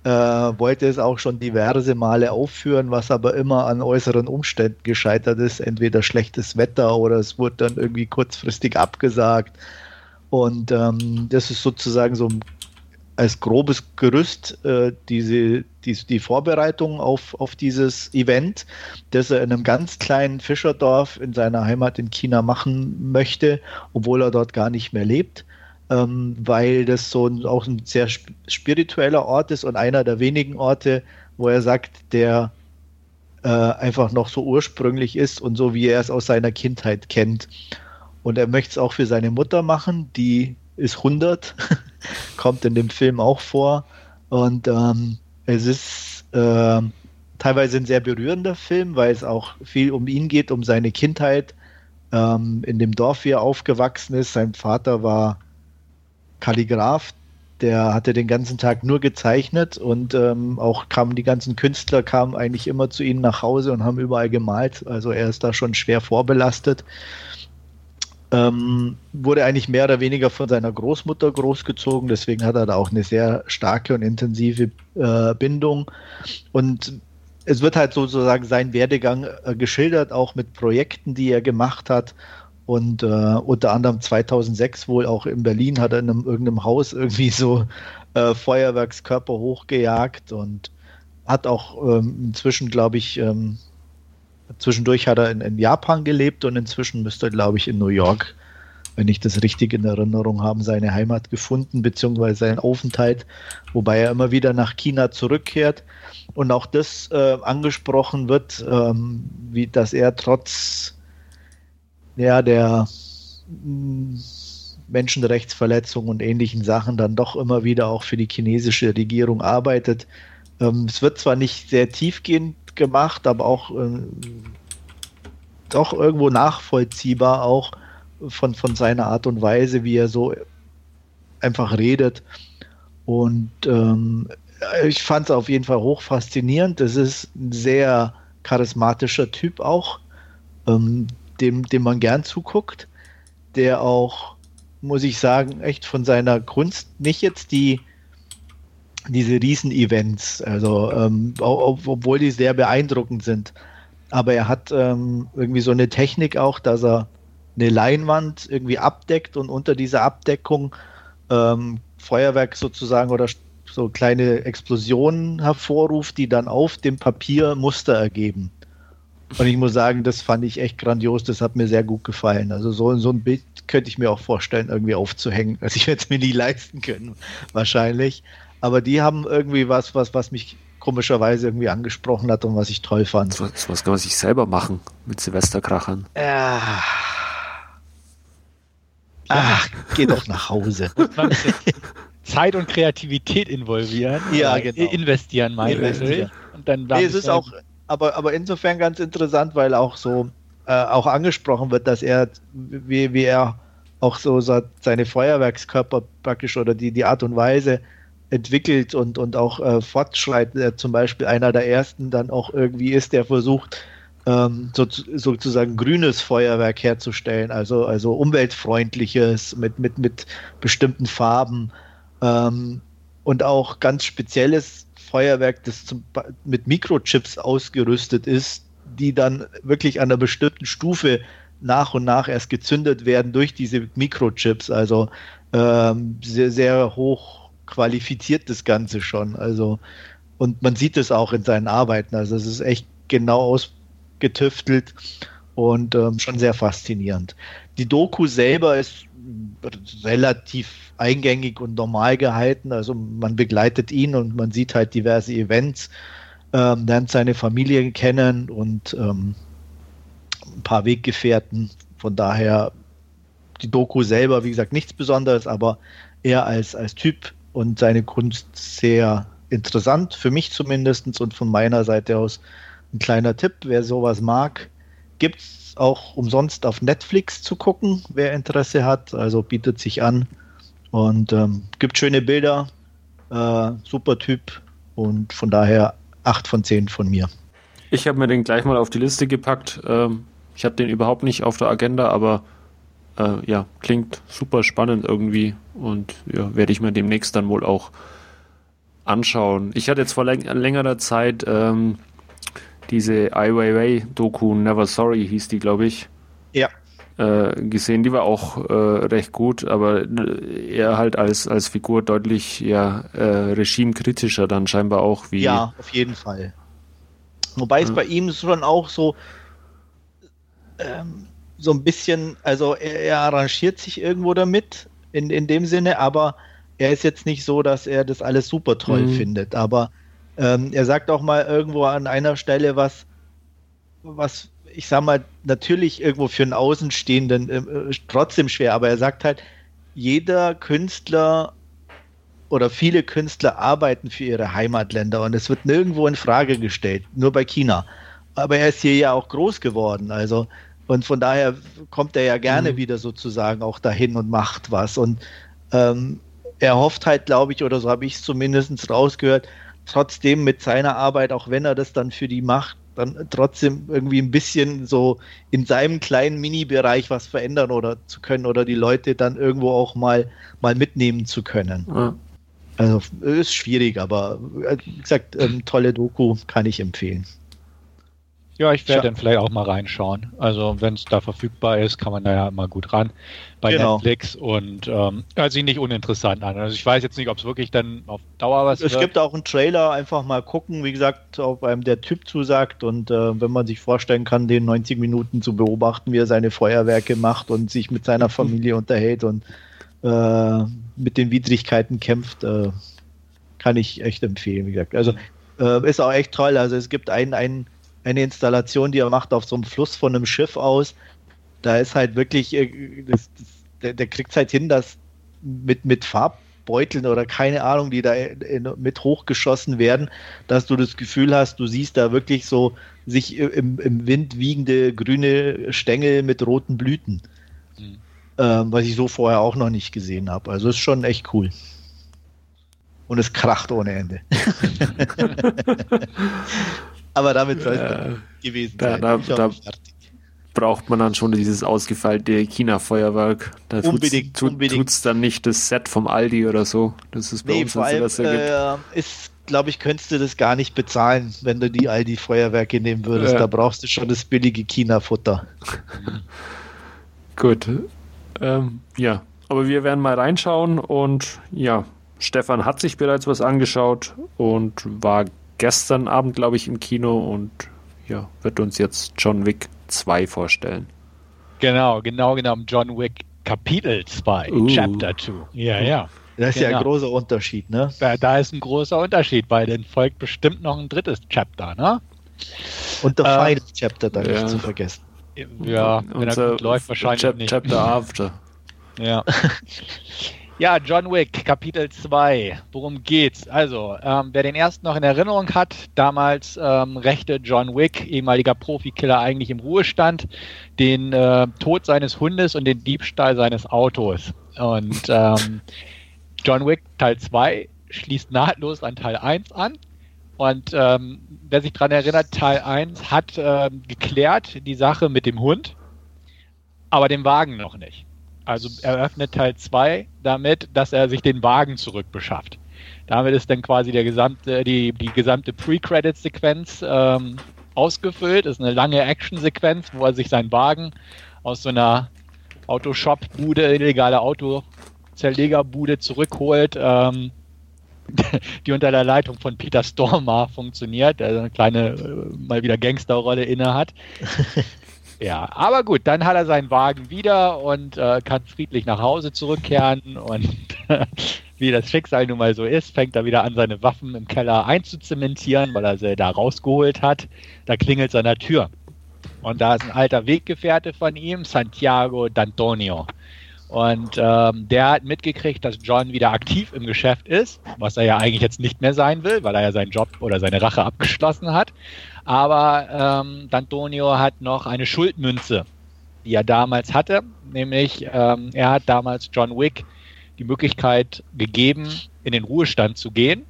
äh, wollte es auch schon diverse Male aufführen, was aber immer an äußeren Umständen gescheitert ist. Entweder schlechtes Wetter oder es wurde dann irgendwie kurzfristig abgesagt. Und ähm, das ist sozusagen so als grobes Gerüst äh, diese, die, die Vorbereitung auf, auf dieses Event, das er in einem ganz kleinen Fischerdorf in seiner Heimat in China machen möchte, obwohl er dort gar nicht mehr lebt, ähm, weil das so ein, auch ein sehr spiritueller Ort ist und einer der wenigen Orte, wo er sagt, der äh, einfach noch so ursprünglich ist und so wie er es aus seiner Kindheit kennt. Und er möchte es auch für seine Mutter machen, die ist 100, kommt in dem Film auch vor. Und ähm, es ist äh, teilweise ein sehr berührender Film, weil es auch viel um ihn geht, um seine Kindheit. Ähm, in dem Dorf, wie er aufgewachsen ist. Sein Vater war Kalligraph, der hatte den ganzen Tag nur gezeichnet und ähm, auch kamen die ganzen Künstler kamen eigentlich immer zu ihnen nach Hause und haben überall gemalt. Also er ist da schon schwer vorbelastet ähm, wurde eigentlich mehr oder weniger von seiner Großmutter großgezogen, deswegen hat er da auch eine sehr starke und intensive äh, Bindung. Und es wird halt sozusagen sein Werdegang äh, geschildert, auch mit Projekten, die er gemacht hat. Und äh, unter anderem 2006 wohl auch in Berlin hat er in einem, irgendeinem Haus irgendwie so äh, Feuerwerkskörper hochgejagt und hat auch ähm, inzwischen, glaube ich, ähm, Zwischendurch hat er in, in Japan gelebt und inzwischen müsste er, glaube ich, in New York, wenn ich das richtig in Erinnerung habe, seine Heimat gefunden, beziehungsweise seinen Aufenthalt, wobei er immer wieder nach China zurückkehrt. Und auch das äh, angesprochen wird, ähm, wie dass er trotz ja, der mm, Menschenrechtsverletzungen und ähnlichen Sachen dann doch immer wieder auch für die chinesische Regierung arbeitet. Ähm, es wird zwar nicht sehr tiefgehend gemacht, aber auch äh, doch irgendwo nachvollziehbar auch von, von seiner Art und Weise, wie er so einfach redet. Und ähm, ich fand es auf jeden Fall hoch faszinierend. Das ist ein sehr charismatischer Typ auch, ähm, dem, dem man gern zuguckt, der auch, muss ich sagen, echt von seiner Kunst nicht jetzt die diese Riesen-Events, also ähm, obwohl die sehr beeindruckend sind. Aber er hat ähm, irgendwie so eine Technik auch, dass er eine Leinwand irgendwie abdeckt und unter dieser Abdeckung ähm, Feuerwerk sozusagen oder so kleine Explosionen hervorruft, die dann auf dem Papier Muster ergeben. Und ich muss sagen, das fand ich echt grandios, das hat mir sehr gut gefallen. Also so, so ein Bild könnte ich mir auch vorstellen, irgendwie aufzuhängen. Also ich werde es mir nie leisten können, wahrscheinlich. Aber die haben irgendwie was, was, was mich komischerweise irgendwie angesprochen hat und was ich toll fand. So, was kann man sich selber machen mit Silvesterkrachern. Ja. Ach, geh doch nach Hause. Zeit und Kreativität involvieren. Ja, genau. Investieren, meine ich. Und dann nee, es ist auch, aber, aber insofern ganz interessant, weil auch so äh, auch angesprochen wird, dass er, wie, wie er auch so seine Feuerwerkskörper praktisch oder die, die Art und Weise, entwickelt und, und auch äh, fortschreitet. Der zum Beispiel einer der ersten dann auch irgendwie ist, der versucht, ähm, so, sozusagen grünes Feuerwerk herzustellen, also, also umweltfreundliches mit, mit, mit bestimmten Farben ähm, und auch ganz spezielles Feuerwerk, das zum, mit Mikrochips ausgerüstet ist, die dann wirklich an einer bestimmten Stufe nach und nach erst gezündet werden durch diese Mikrochips, also ähm, sehr, sehr hoch qualifiziert das Ganze schon. Also, und man sieht es auch in seinen Arbeiten. Also es ist echt genau ausgetüftelt und ähm, schon sehr faszinierend. Die Doku selber ist relativ eingängig und normal gehalten. Also man begleitet ihn und man sieht halt diverse Events, ähm, lernt seine Familie kennen und ähm, ein paar Weggefährten. Von daher die Doku selber, wie gesagt, nichts Besonderes, aber er als, als Typ und seine Kunst sehr interessant, für mich zumindest und von meiner Seite aus ein kleiner Tipp, wer sowas mag, gibt es auch umsonst auf Netflix zu gucken, wer Interesse hat, also bietet sich an und ähm, gibt schöne Bilder, äh, super Typ und von daher 8 von 10 von mir. Ich habe mir den gleich mal auf die Liste gepackt. Ähm, ich habe den überhaupt nicht auf der Agenda, aber äh, ja, klingt super spannend irgendwie und ja, werde ich mir demnächst dann wohl auch anschauen. Ich hatte jetzt vor läng längerer Zeit ähm, diese Ai Weiwei Doku Never Sorry hieß die, glaube ich. Ja. äh, gesehen, die war auch äh, recht gut, aber äh, er halt als, als Figur deutlich ja, äh, regimekritischer dann scheinbar auch wie. Ja, auf jeden Fall. Wobei es bei ihm schon auch so ähm, so ein bisschen, also er, er, arrangiert sich irgendwo damit in, in dem Sinne, aber er ist jetzt nicht so, dass er das alles super toll mhm. findet. Aber ähm, er sagt auch mal irgendwo an einer Stelle was, was ich sag mal, natürlich irgendwo für einen Außenstehenden äh, trotzdem schwer, aber er sagt halt, jeder Künstler oder viele Künstler arbeiten für ihre Heimatländer und es wird nirgendwo in Frage gestellt, nur bei China. Aber er ist hier ja auch groß geworden, also und von daher kommt er ja gerne mhm. wieder sozusagen auch dahin und macht was. Und ähm, er hofft halt, glaube ich, oder so habe ich es zumindest rausgehört, trotzdem mit seiner Arbeit, auch wenn er das dann für die macht, dann trotzdem irgendwie ein bisschen so in seinem kleinen Mini-Bereich was verändern oder zu können oder die Leute dann irgendwo auch mal, mal mitnehmen zu können. Ja. Also ist schwierig, aber äh, wie gesagt, ähm, tolle Doku kann ich empfehlen. Ja, ich werde dann vielleicht auch mal reinschauen. Also wenn es da verfügbar ist, kann man da ja mal gut ran bei genau. Netflix und ähm, hört sich nicht uninteressant an. Also ich weiß jetzt nicht, ob es wirklich dann auf Dauer was Es wird. gibt auch einen Trailer, einfach mal gucken, wie gesagt, ob einem der Typ zusagt und äh, wenn man sich vorstellen kann, den 90 Minuten zu beobachten, wie er seine Feuerwerke macht und sich mit seiner Familie unterhält und äh, mit den Widrigkeiten kämpft, äh, kann ich echt empfehlen, wie gesagt. Also äh, ist auch echt toll. Also es gibt einen, einen eine Installation, die er macht auf so einem Fluss von einem Schiff aus. Da ist halt wirklich, äh, das, das, der, der kriegt halt hin, dass mit, mit Farbbeuteln oder keine Ahnung, die da in, mit hochgeschossen werden, dass du das Gefühl hast, du siehst da wirklich so sich im, im Wind wiegende grüne Stängel mit roten Blüten. Mhm. Ähm, was ich so vorher auch noch nicht gesehen habe. Also ist schon echt cool. Und es kracht ohne Ende. Aber damit soll es äh, gewesen da, sein. Da, da braucht man dann schon dieses ausgefeilte China-Feuerwerk. Da unbedingt, tut, unbedingt. tut's dann nicht das Set vom Aldi oder so. Das ist bei nee, uns vor allem, äh, ist, glaube ich, könntest du das gar nicht bezahlen, wenn du die Aldi-Feuerwerke nehmen würdest. Ja. Da brauchst du schon das billige China-Futter. Gut. Ähm, ja, aber wir werden mal reinschauen und ja, Stefan hat sich bereits was angeschaut und war gestern Abend, glaube ich, im Kino und ja, wird uns jetzt John Wick 2 vorstellen. Genau, genau genommen John Wick Kapitel 2, uh. Chapter 2. Ja, ja. Das ist genau. ja ein genau. großer Unterschied, ne? Da, da, ist ein großer Unterschied, weil dann folgt bestimmt noch ein drittes Chapter, ne? Und der ähm, Final Chapter da ja. nicht zu vergessen. Ja, wenn er gut läuft, wahrscheinlich Chap nicht. Chapter After. Ja. Ja, John Wick, Kapitel 2. Worum geht's? Also, ähm, wer den ersten noch in Erinnerung hat, damals ähm, rächte John Wick, ehemaliger Profikiller, eigentlich im Ruhestand, den äh, Tod seines Hundes und den Diebstahl seines Autos. Und ähm, John Wick Teil 2 schließt nahtlos an Teil 1 an. Und ähm, wer sich daran erinnert, Teil 1 hat ähm, geklärt die Sache mit dem Hund, aber den Wagen noch nicht. Also eröffnet Teil 2 damit, dass er sich den Wagen zurückbeschafft. Damit ist dann quasi der gesamte, die, die gesamte Pre-Credit-Sequenz ähm, ausgefüllt. Das ist eine lange Action-Sequenz, wo er sich seinen Wagen aus so einer Autoshop-Bude, illegale Autozerlegerbude zurückholt, ähm, die unter der Leitung von Peter Stormar funktioniert, der eine kleine, äh, mal wieder Gangsterrolle inne hat. Ja, aber gut, dann hat er seinen Wagen wieder und äh, kann friedlich nach Hause zurückkehren und wie das Schicksal nun mal so ist, fängt er wieder an, seine Waffen im Keller einzuzementieren, weil er sie da rausgeholt hat. Da klingelt der Tür. Und da ist ein alter Weggefährte von ihm, Santiago D'Antonio. Und ähm, der hat mitgekriegt, dass John wieder aktiv im Geschäft ist, was er ja eigentlich jetzt nicht mehr sein will, weil er ja seinen Job oder seine Rache abgeschlossen hat. Aber ähm, D'Antonio hat noch eine Schuldmünze, die er damals hatte, nämlich ähm, er hat damals John Wick die Möglichkeit gegeben, in den Ruhestand zu gehen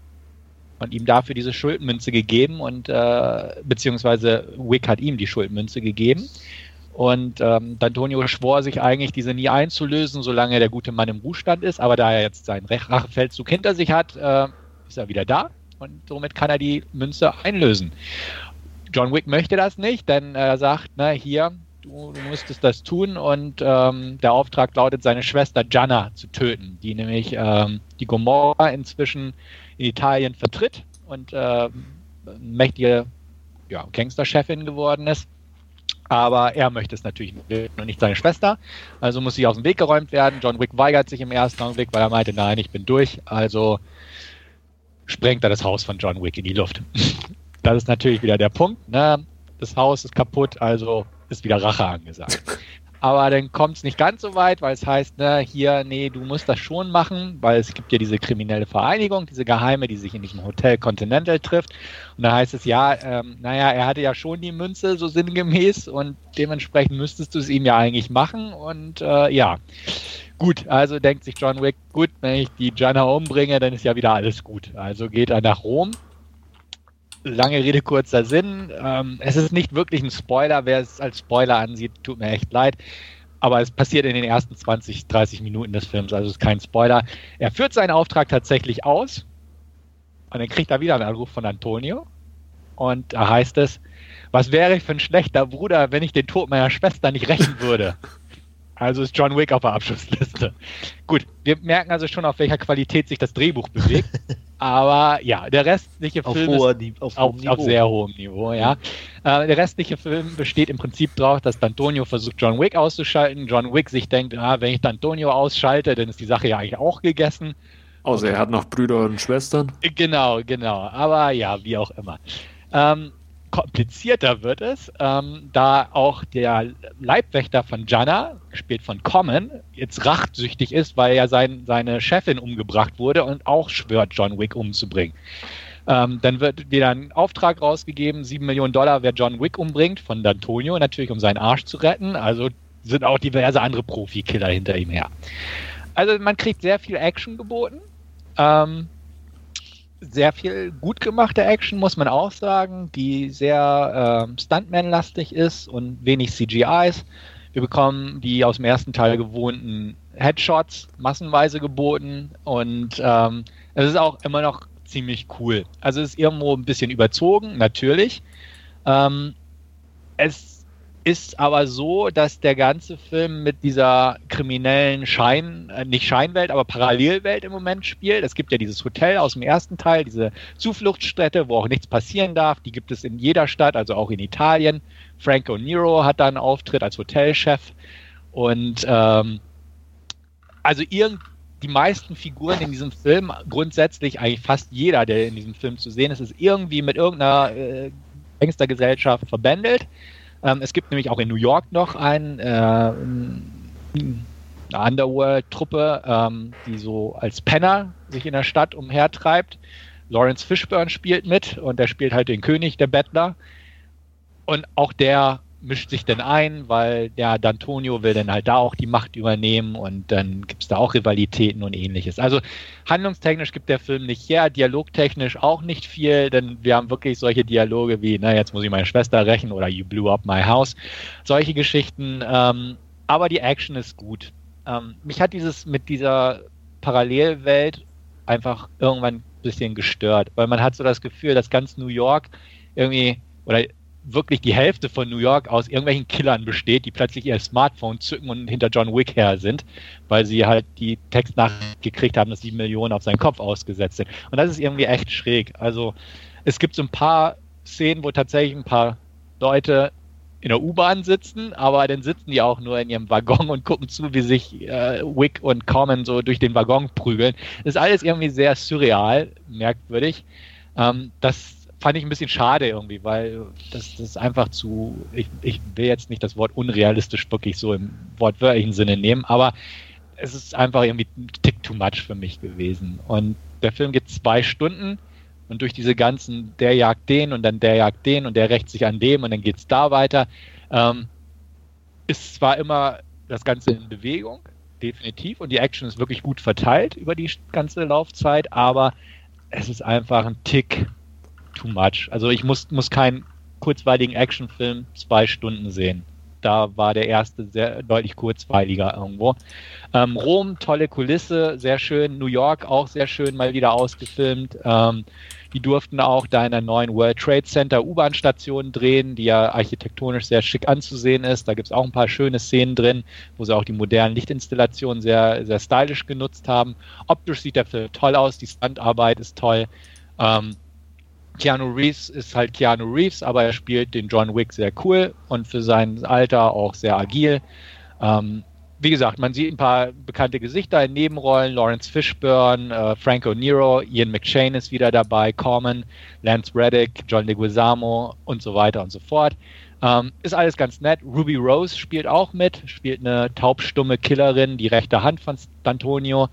und ihm dafür diese Schuldmünze gegeben und äh, beziehungsweise Wick hat ihm die Schuldmünze gegeben. Und ähm, D'Antonio schwor sich eigentlich, diese nie einzulösen, solange der gute Mann im Ruhestand ist. Aber da er jetzt seinen Rachefeldzug hinter sich hat, äh, ist er wieder da und somit kann er die Münze einlösen. John Wick möchte das nicht, denn er sagt, na hier, du, du musstest das tun und ähm, der Auftrag lautet, seine Schwester Gianna zu töten, die nämlich ähm, die Gomorra inzwischen in Italien vertritt und äh, mächtige ja, Gangsterchefin geworden ist. Aber er möchte es natürlich nicht und nicht seine Schwester. Also muss sie aus dem Weg geräumt werden. John Wick weigert sich im ersten Augenblick, weil er meinte, nein, ich bin durch. Also sprengt er das Haus von John Wick in die Luft. Das ist natürlich wieder der Punkt. Ne? Das Haus ist kaputt, also ist wieder Rache angesagt. Aber dann kommt es nicht ganz so weit, weil es heißt, ne, hier, nee, du musst das schon machen, weil es gibt ja diese kriminelle Vereinigung, diese Geheime, die sich in diesem Hotel Continental trifft. Und da heißt es, ja, ähm, naja, er hatte ja schon die Münze, so sinngemäß, und dementsprechend müsstest du es ihm ja eigentlich machen. Und äh, ja, gut, also denkt sich John Wick, gut, wenn ich die Jana umbringe, dann ist ja wieder alles gut. Also geht er nach Rom lange Rede, kurzer Sinn. Ähm, es ist nicht wirklich ein Spoiler. Wer es als Spoiler ansieht, tut mir echt leid. Aber es passiert in den ersten 20, 30 Minuten des Films, also ist kein Spoiler. Er führt seinen Auftrag tatsächlich aus. Und dann kriegt er wieder einen Anruf von Antonio. Und da heißt es, was wäre ich für ein schlechter Bruder, wenn ich den Tod meiner Schwester nicht rächen würde? Also ist John Wick auf der Abschlussliste. Gut, wir merken also schon, auf welcher Qualität sich das Drehbuch bewegt. Aber ja, der restliche auf Film hoher, ist auf, auf, auf, sehr hohem Niveau, ja. Äh, der restliche Film besteht im Prinzip darauf, dass D'Antonio versucht, John Wick auszuschalten. John Wick sich denkt, ah, wenn ich D'Antonio ausschalte, dann ist die Sache ja eigentlich auch gegessen. Außer er hat noch Brüder und Schwestern. Genau, genau. Aber ja, wie auch immer. Ähm, komplizierter wird es, ähm, da auch der Leibwächter von Jana, gespielt von Common, jetzt rachsüchtig ist, weil ja sein, seine Chefin umgebracht wurde und auch schwört, John Wick umzubringen. Ähm, dann wird wieder ein Auftrag rausgegeben, 7 Millionen Dollar, wer John Wick umbringt, von D'Antonio, natürlich um seinen Arsch zu retten. Also sind auch diverse andere Profikiller hinter ihm her. Also man kriegt sehr viel Action geboten. Ähm, sehr viel gut gemachte Action, muss man auch sagen, die sehr äh, Stuntman-lastig ist und wenig CGIs. Wir bekommen die aus dem ersten Teil gewohnten Headshots massenweise geboten und ähm, es ist auch immer noch ziemlich cool. Also es ist irgendwo ein bisschen überzogen, natürlich. Ähm, es ist aber so, dass der ganze Film mit dieser kriminellen Schein, äh, nicht Scheinwelt, aber Parallelwelt im Moment spielt. Es gibt ja dieses Hotel aus dem ersten Teil, diese Zufluchtsstätte, wo auch nichts passieren darf. Die gibt es in jeder Stadt, also auch in Italien. Franco Nero hat da einen Auftritt als Hotelchef. Und ähm, also die meisten Figuren in diesem Film, grundsätzlich eigentlich fast jeder, der in diesem Film zu sehen ist, ist irgendwie mit irgendeiner äh, Gangstergesellschaft verbändelt. Ähm, es gibt nämlich auch in New York noch ein, äh, eine Underworld-Truppe, ähm, die so als Penner sich in der Stadt umhertreibt. Lawrence Fishburne spielt mit und der spielt halt den König der Bettler. Und auch der mischt sich dann ein, weil der D'Antonio will dann halt da auch die Macht übernehmen und dann gibt es da auch Rivalitäten und ähnliches. Also handlungstechnisch gibt der Film nicht her, dialogtechnisch auch nicht viel, denn wir haben wirklich solche Dialoge wie, na, jetzt muss ich meine Schwester rächen oder You blew up my house. Solche Geschichten. Ähm, aber die Action ist gut. Ähm, mich hat dieses mit dieser Parallelwelt einfach irgendwann ein bisschen gestört, weil man hat so das Gefühl, dass ganz New York irgendwie oder wirklich die Hälfte von New York aus irgendwelchen Killern besteht, die plötzlich ihr Smartphone zücken und hinter John Wick her sind, weil sie halt die Textnachricht gekriegt haben, dass sieben Millionen auf seinen Kopf ausgesetzt sind. Und das ist irgendwie echt schräg. Also es gibt so ein paar Szenen, wo tatsächlich ein paar Leute in der U-Bahn sitzen, aber dann sitzen die auch nur in ihrem Waggon und gucken zu, wie sich äh, Wick und Common so durch den Waggon prügeln. Das ist alles irgendwie sehr surreal, merkwürdig. Ähm, das fand ich ein bisschen schade irgendwie, weil das, das einfach zu, ich, ich will jetzt nicht das Wort unrealistisch wirklich so im wortwörtlichen Sinne nehmen, aber es ist einfach irgendwie ein Tick too much für mich gewesen. Und der Film geht zwei Stunden und durch diese ganzen, der jagt den und dann der jagt den und der rächt sich an dem und dann geht es da weiter, ähm, ist zwar immer das Ganze in Bewegung, definitiv, und die Action ist wirklich gut verteilt über die ganze Laufzeit, aber es ist einfach ein Tick too much. Also ich muss, muss keinen kurzweiligen Actionfilm zwei Stunden sehen. Da war der erste sehr deutlich kurzweiliger irgendwo. Ähm, Rom, tolle Kulisse, sehr schön. New York auch sehr schön mal wieder ausgefilmt. Ähm, die durften auch da in der neuen World Trade Center U-Bahn-Station drehen, die ja architektonisch sehr schick anzusehen ist. Da gibt es auch ein paar schöne Szenen drin, wo sie auch die modernen Lichtinstallationen sehr, sehr stylisch genutzt haben. Optisch sieht der Film toll aus, die Standarbeit ist toll. Ähm, Keanu Reeves ist halt Keanu Reeves, aber er spielt den John Wick sehr cool und für sein Alter auch sehr agil. Ähm, wie gesagt, man sieht ein paar bekannte Gesichter in Nebenrollen. Lawrence Fishburne, äh, Franco Nero, Ian McShane ist wieder dabei, Corman, Lance Reddick, John Leguizamo und so weiter und so fort. Ähm, ist alles ganz nett. Ruby Rose spielt auch mit, spielt eine taubstumme Killerin, die rechte Hand von D'Antonio.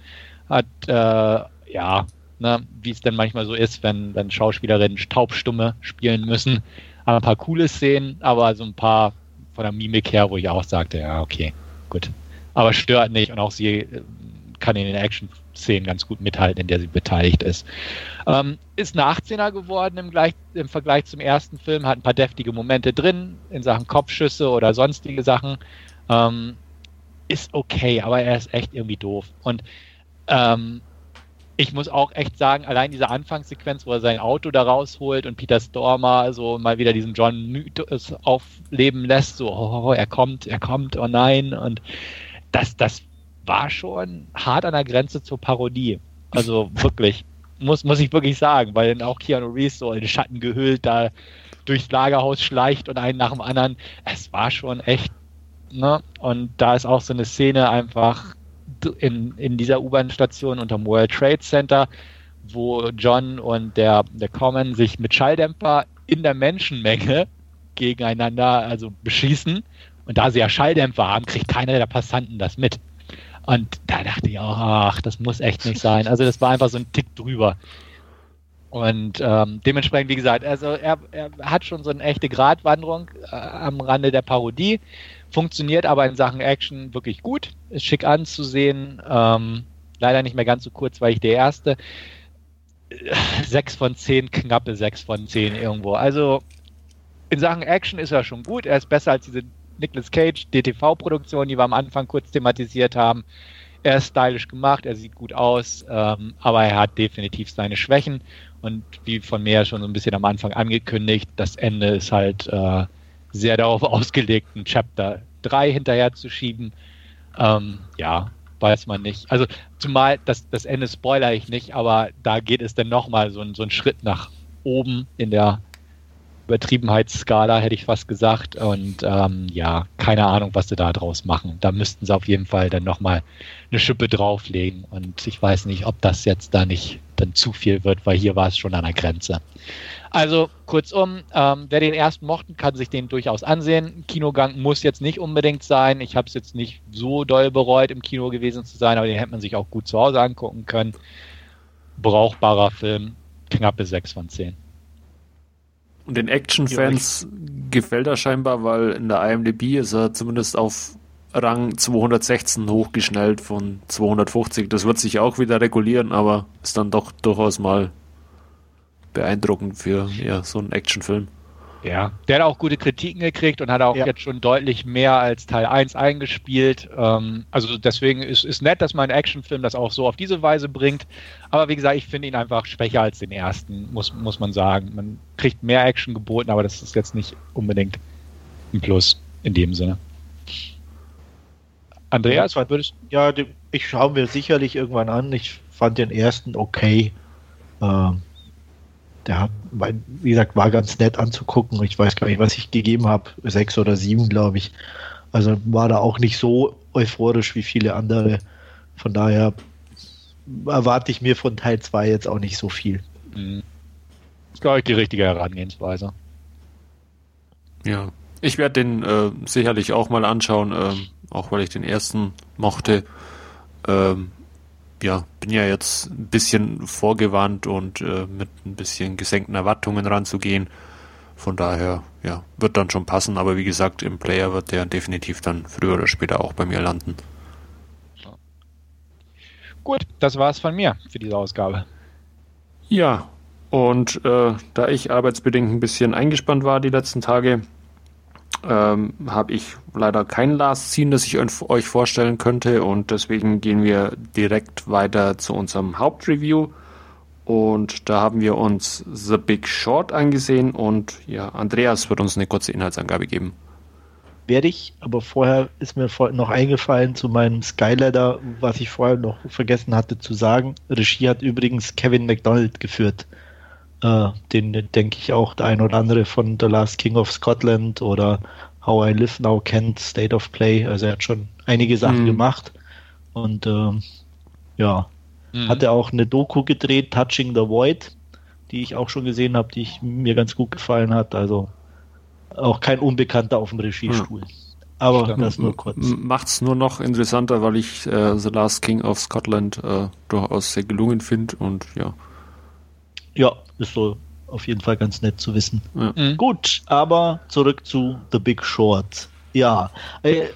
Hat, äh, ja, ne, wie es denn manchmal so ist, wenn, wenn Schauspielerinnen taubstumme spielen müssen. Ein paar coole Szenen, aber so ein paar von der Mimik her, wo ich auch sagte, ja, okay, gut aber stört nicht und auch sie äh, kann in den Action-Szenen ganz gut mithalten, in der sie beteiligt ist. Ähm, ist eine 18er geworden im, Gleich, im Vergleich zum ersten Film, hat ein paar deftige Momente drin in Sachen Kopfschüsse oder sonstige Sachen. Ähm, ist okay, aber er ist echt irgendwie doof. Und ähm, ich muss auch echt sagen, allein diese Anfangssequenz, wo er sein Auto da rausholt und Peter Stormer so mal wieder diesen John Mythos aufleben lässt, so, oh, er kommt, er kommt, oh nein, und das, das war schon hart an der Grenze zur Parodie. Also wirklich, muss, muss ich wirklich sagen, weil dann auch Keanu Reeves so in Schatten gehüllt da durchs Lagerhaus schleicht und einen nach dem anderen. Es war schon echt, ne? Und da ist auch so eine Szene einfach in, in dieser U-Bahn-Station unterm World Trade Center, wo John und der, der Common sich mit Schalldämpfer in der Menschenmenge gegeneinander also beschießen und da sie ja Schalldämpfer haben, kriegt keiner der Passanten das mit. Und da dachte ich auch, ach, das muss echt nicht sein. Also das war einfach so ein Tick drüber. Und ähm, dementsprechend, wie gesagt, also er, er hat schon so eine echte Gratwanderung äh, am Rande der Parodie, funktioniert aber in Sachen Action wirklich gut, ist schick anzusehen, ähm, leider nicht mehr ganz so kurz, weil ich der erste. Sechs von zehn, knappe sechs von zehn irgendwo. Also in Sachen Action ist er schon gut, er ist besser als diese Nicolas Cage, DTV-Produktion, die wir am Anfang kurz thematisiert haben. Er ist stylisch gemacht, er sieht gut aus, ähm, aber er hat definitiv seine Schwächen. Und wie von mir schon so ein bisschen am Anfang angekündigt, das Ende ist halt äh, sehr darauf ausgelegt, ein Chapter 3 hinterher zu schieben. Ähm, ja, weiß man nicht. Also zumal das, das Ende spoiler ich nicht, aber da geht es dann nochmal so, so einen Schritt nach oben in der Übertriebenheitsskala, hätte ich fast gesagt. Und ähm, ja, keine Ahnung, was sie da draus machen. Da müssten sie auf jeden Fall dann nochmal eine Schippe drauflegen. Und ich weiß nicht, ob das jetzt da nicht dann zu viel wird, weil hier war es schon an der Grenze. Also kurzum, ähm, wer den ersten mochten, kann sich den durchaus ansehen. Kinogang muss jetzt nicht unbedingt sein. Ich habe es jetzt nicht so doll bereut, im Kino gewesen zu sein, aber den hätte man sich auch gut zu Hause angucken können. Brauchbarer Film, knappe 6 von 10. Und den Action-Fans gefällt er scheinbar, weil in der IMDb ist er zumindest auf Rang 216 hochgeschnellt von 250. Das wird sich auch wieder regulieren, aber ist dann doch durchaus mal beeindruckend für ja, so einen Actionfilm. Ja, der hat auch gute Kritiken gekriegt und hat auch ja. jetzt schon deutlich mehr als Teil 1 eingespielt. Ähm, also deswegen ist es nett, dass man einen Actionfilm das auch so auf diese Weise bringt. Aber wie gesagt, ich finde ihn einfach schwächer als den ersten, muss, muss man sagen. Man kriegt mehr Action geboten, aber das ist jetzt nicht unbedingt ein Plus in dem Sinne. Andreas, ja, würdest Ja, ich schaue mir sicherlich irgendwann an. Ich fand den ersten okay. Ähm, der hat, wie gesagt, war ganz nett anzugucken. Ich weiß gar nicht, was ich gegeben habe. Sechs oder sieben, glaube ich. Also war da auch nicht so euphorisch wie viele andere. Von daher erwarte ich mir von Teil 2 jetzt auch nicht so viel. Mhm. Das ist, glaube ich, die richtige Herangehensweise. Ja, ich werde den äh, sicherlich auch mal anschauen, äh, auch weil ich den ersten mochte. Ähm, ja, bin ja jetzt ein bisschen vorgewarnt und äh, mit ein bisschen gesenkten Erwartungen ranzugehen. Von daher, ja, wird dann schon passen, aber wie gesagt, im Player wird der definitiv dann früher oder später auch bei mir landen. Gut, das war's von mir für diese Ausgabe. Ja, und äh, da ich arbeitsbedingt ein bisschen eingespannt war die letzten Tage, ähm, habe ich leider kein Last Scene, das ich euch vorstellen könnte und deswegen gehen wir direkt weiter zu unserem Hauptreview und da haben wir uns The Big Short angesehen und ja, Andreas wird uns eine kurze Inhaltsangabe geben. Werde ich, aber vorher ist mir noch eingefallen zu meinem Skyladder, was ich vorher noch vergessen hatte zu sagen. Regie hat übrigens Kevin McDonald geführt. Äh, den denke ich auch der ein oder andere von The Last King of Scotland oder How I Live Now kennt, State of Play. Also er hat schon einige Sachen mhm. gemacht. Und äh, ja, mhm. hat er auch eine Doku gedreht, Touching the Void, die ich auch schon gesehen habe, die ich, mir ganz gut gefallen hat. Also auch kein Unbekannter auf dem Regiestuhl. Mhm. Aber Stimmt. das nur kurz. Macht's nur noch interessanter, weil ich äh, The Last King of Scotland äh, durchaus sehr gelungen finde und ja. Ja, ist so auf jeden Fall ganz nett zu wissen. Ja. Mhm. Gut, aber zurück zu The Big Short. Ja, äh,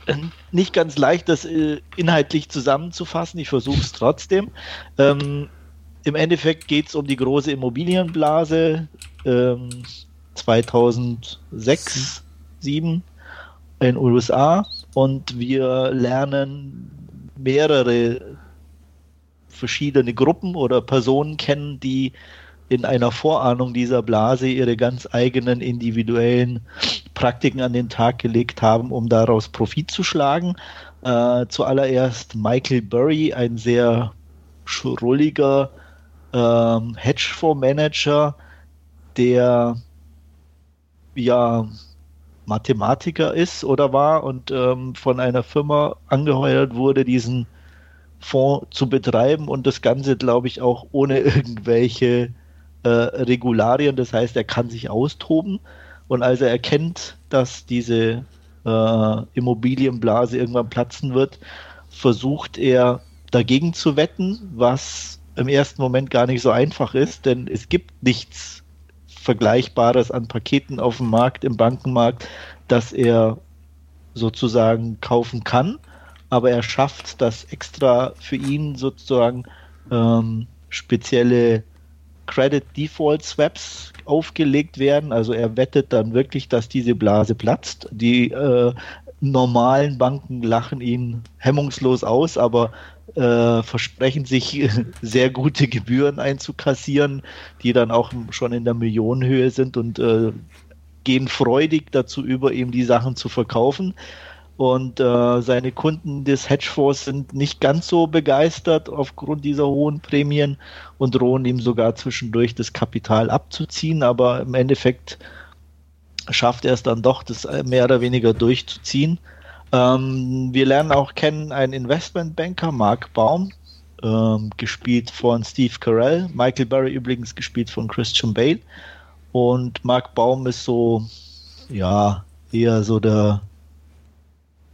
nicht ganz leicht, das äh, inhaltlich zusammenzufassen. Ich versuche es trotzdem. Ähm, Im Endeffekt geht es um die große Immobilienblase ähm, 2006, 2007 in den USA und wir lernen mehrere verschiedene Gruppen oder Personen kennen, die in einer Vorahnung dieser Blase ihre ganz eigenen individuellen Praktiken an den Tag gelegt haben, um daraus Profit zu schlagen. Äh, zuallererst Michael Burry, ein sehr schrulliger ähm, Hedgefondsmanager, der ja Mathematiker ist oder war und ähm, von einer Firma angeheuert wurde, diesen Fonds zu betreiben und das Ganze, glaube ich, auch ohne irgendwelche äh, Regularien, das heißt, er kann sich austoben. Und als er erkennt, dass diese äh, Immobilienblase irgendwann platzen wird, versucht er dagegen zu wetten, was im ersten Moment gar nicht so einfach ist, denn es gibt nichts Vergleichbares an Paketen auf dem Markt, im Bankenmarkt, das er sozusagen kaufen kann, aber er schafft, dass extra für ihn sozusagen ähm, spezielle Credit Default Swaps aufgelegt werden. Also er wettet dann wirklich, dass diese Blase platzt. Die äh, normalen Banken lachen ihn hemmungslos aus, aber äh, versprechen sich sehr gute Gebühren einzukassieren, die dann auch schon in der Millionenhöhe sind und äh, gehen freudig dazu über, ihm die Sachen zu verkaufen. Und äh, seine Kunden des Hedgefonds sind nicht ganz so begeistert aufgrund dieser hohen Prämien und drohen ihm sogar zwischendurch das Kapital abzuziehen. Aber im Endeffekt schafft er es dann doch, das mehr oder weniger durchzuziehen. Ähm, wir lernen auch kennen einen Investmentbanker, Mark Baum, ähm, gespielt von Steve Carell, Michael Burry übrigens gespielt von Christian Bale. Und Mark Baum ist so, ja, eher so der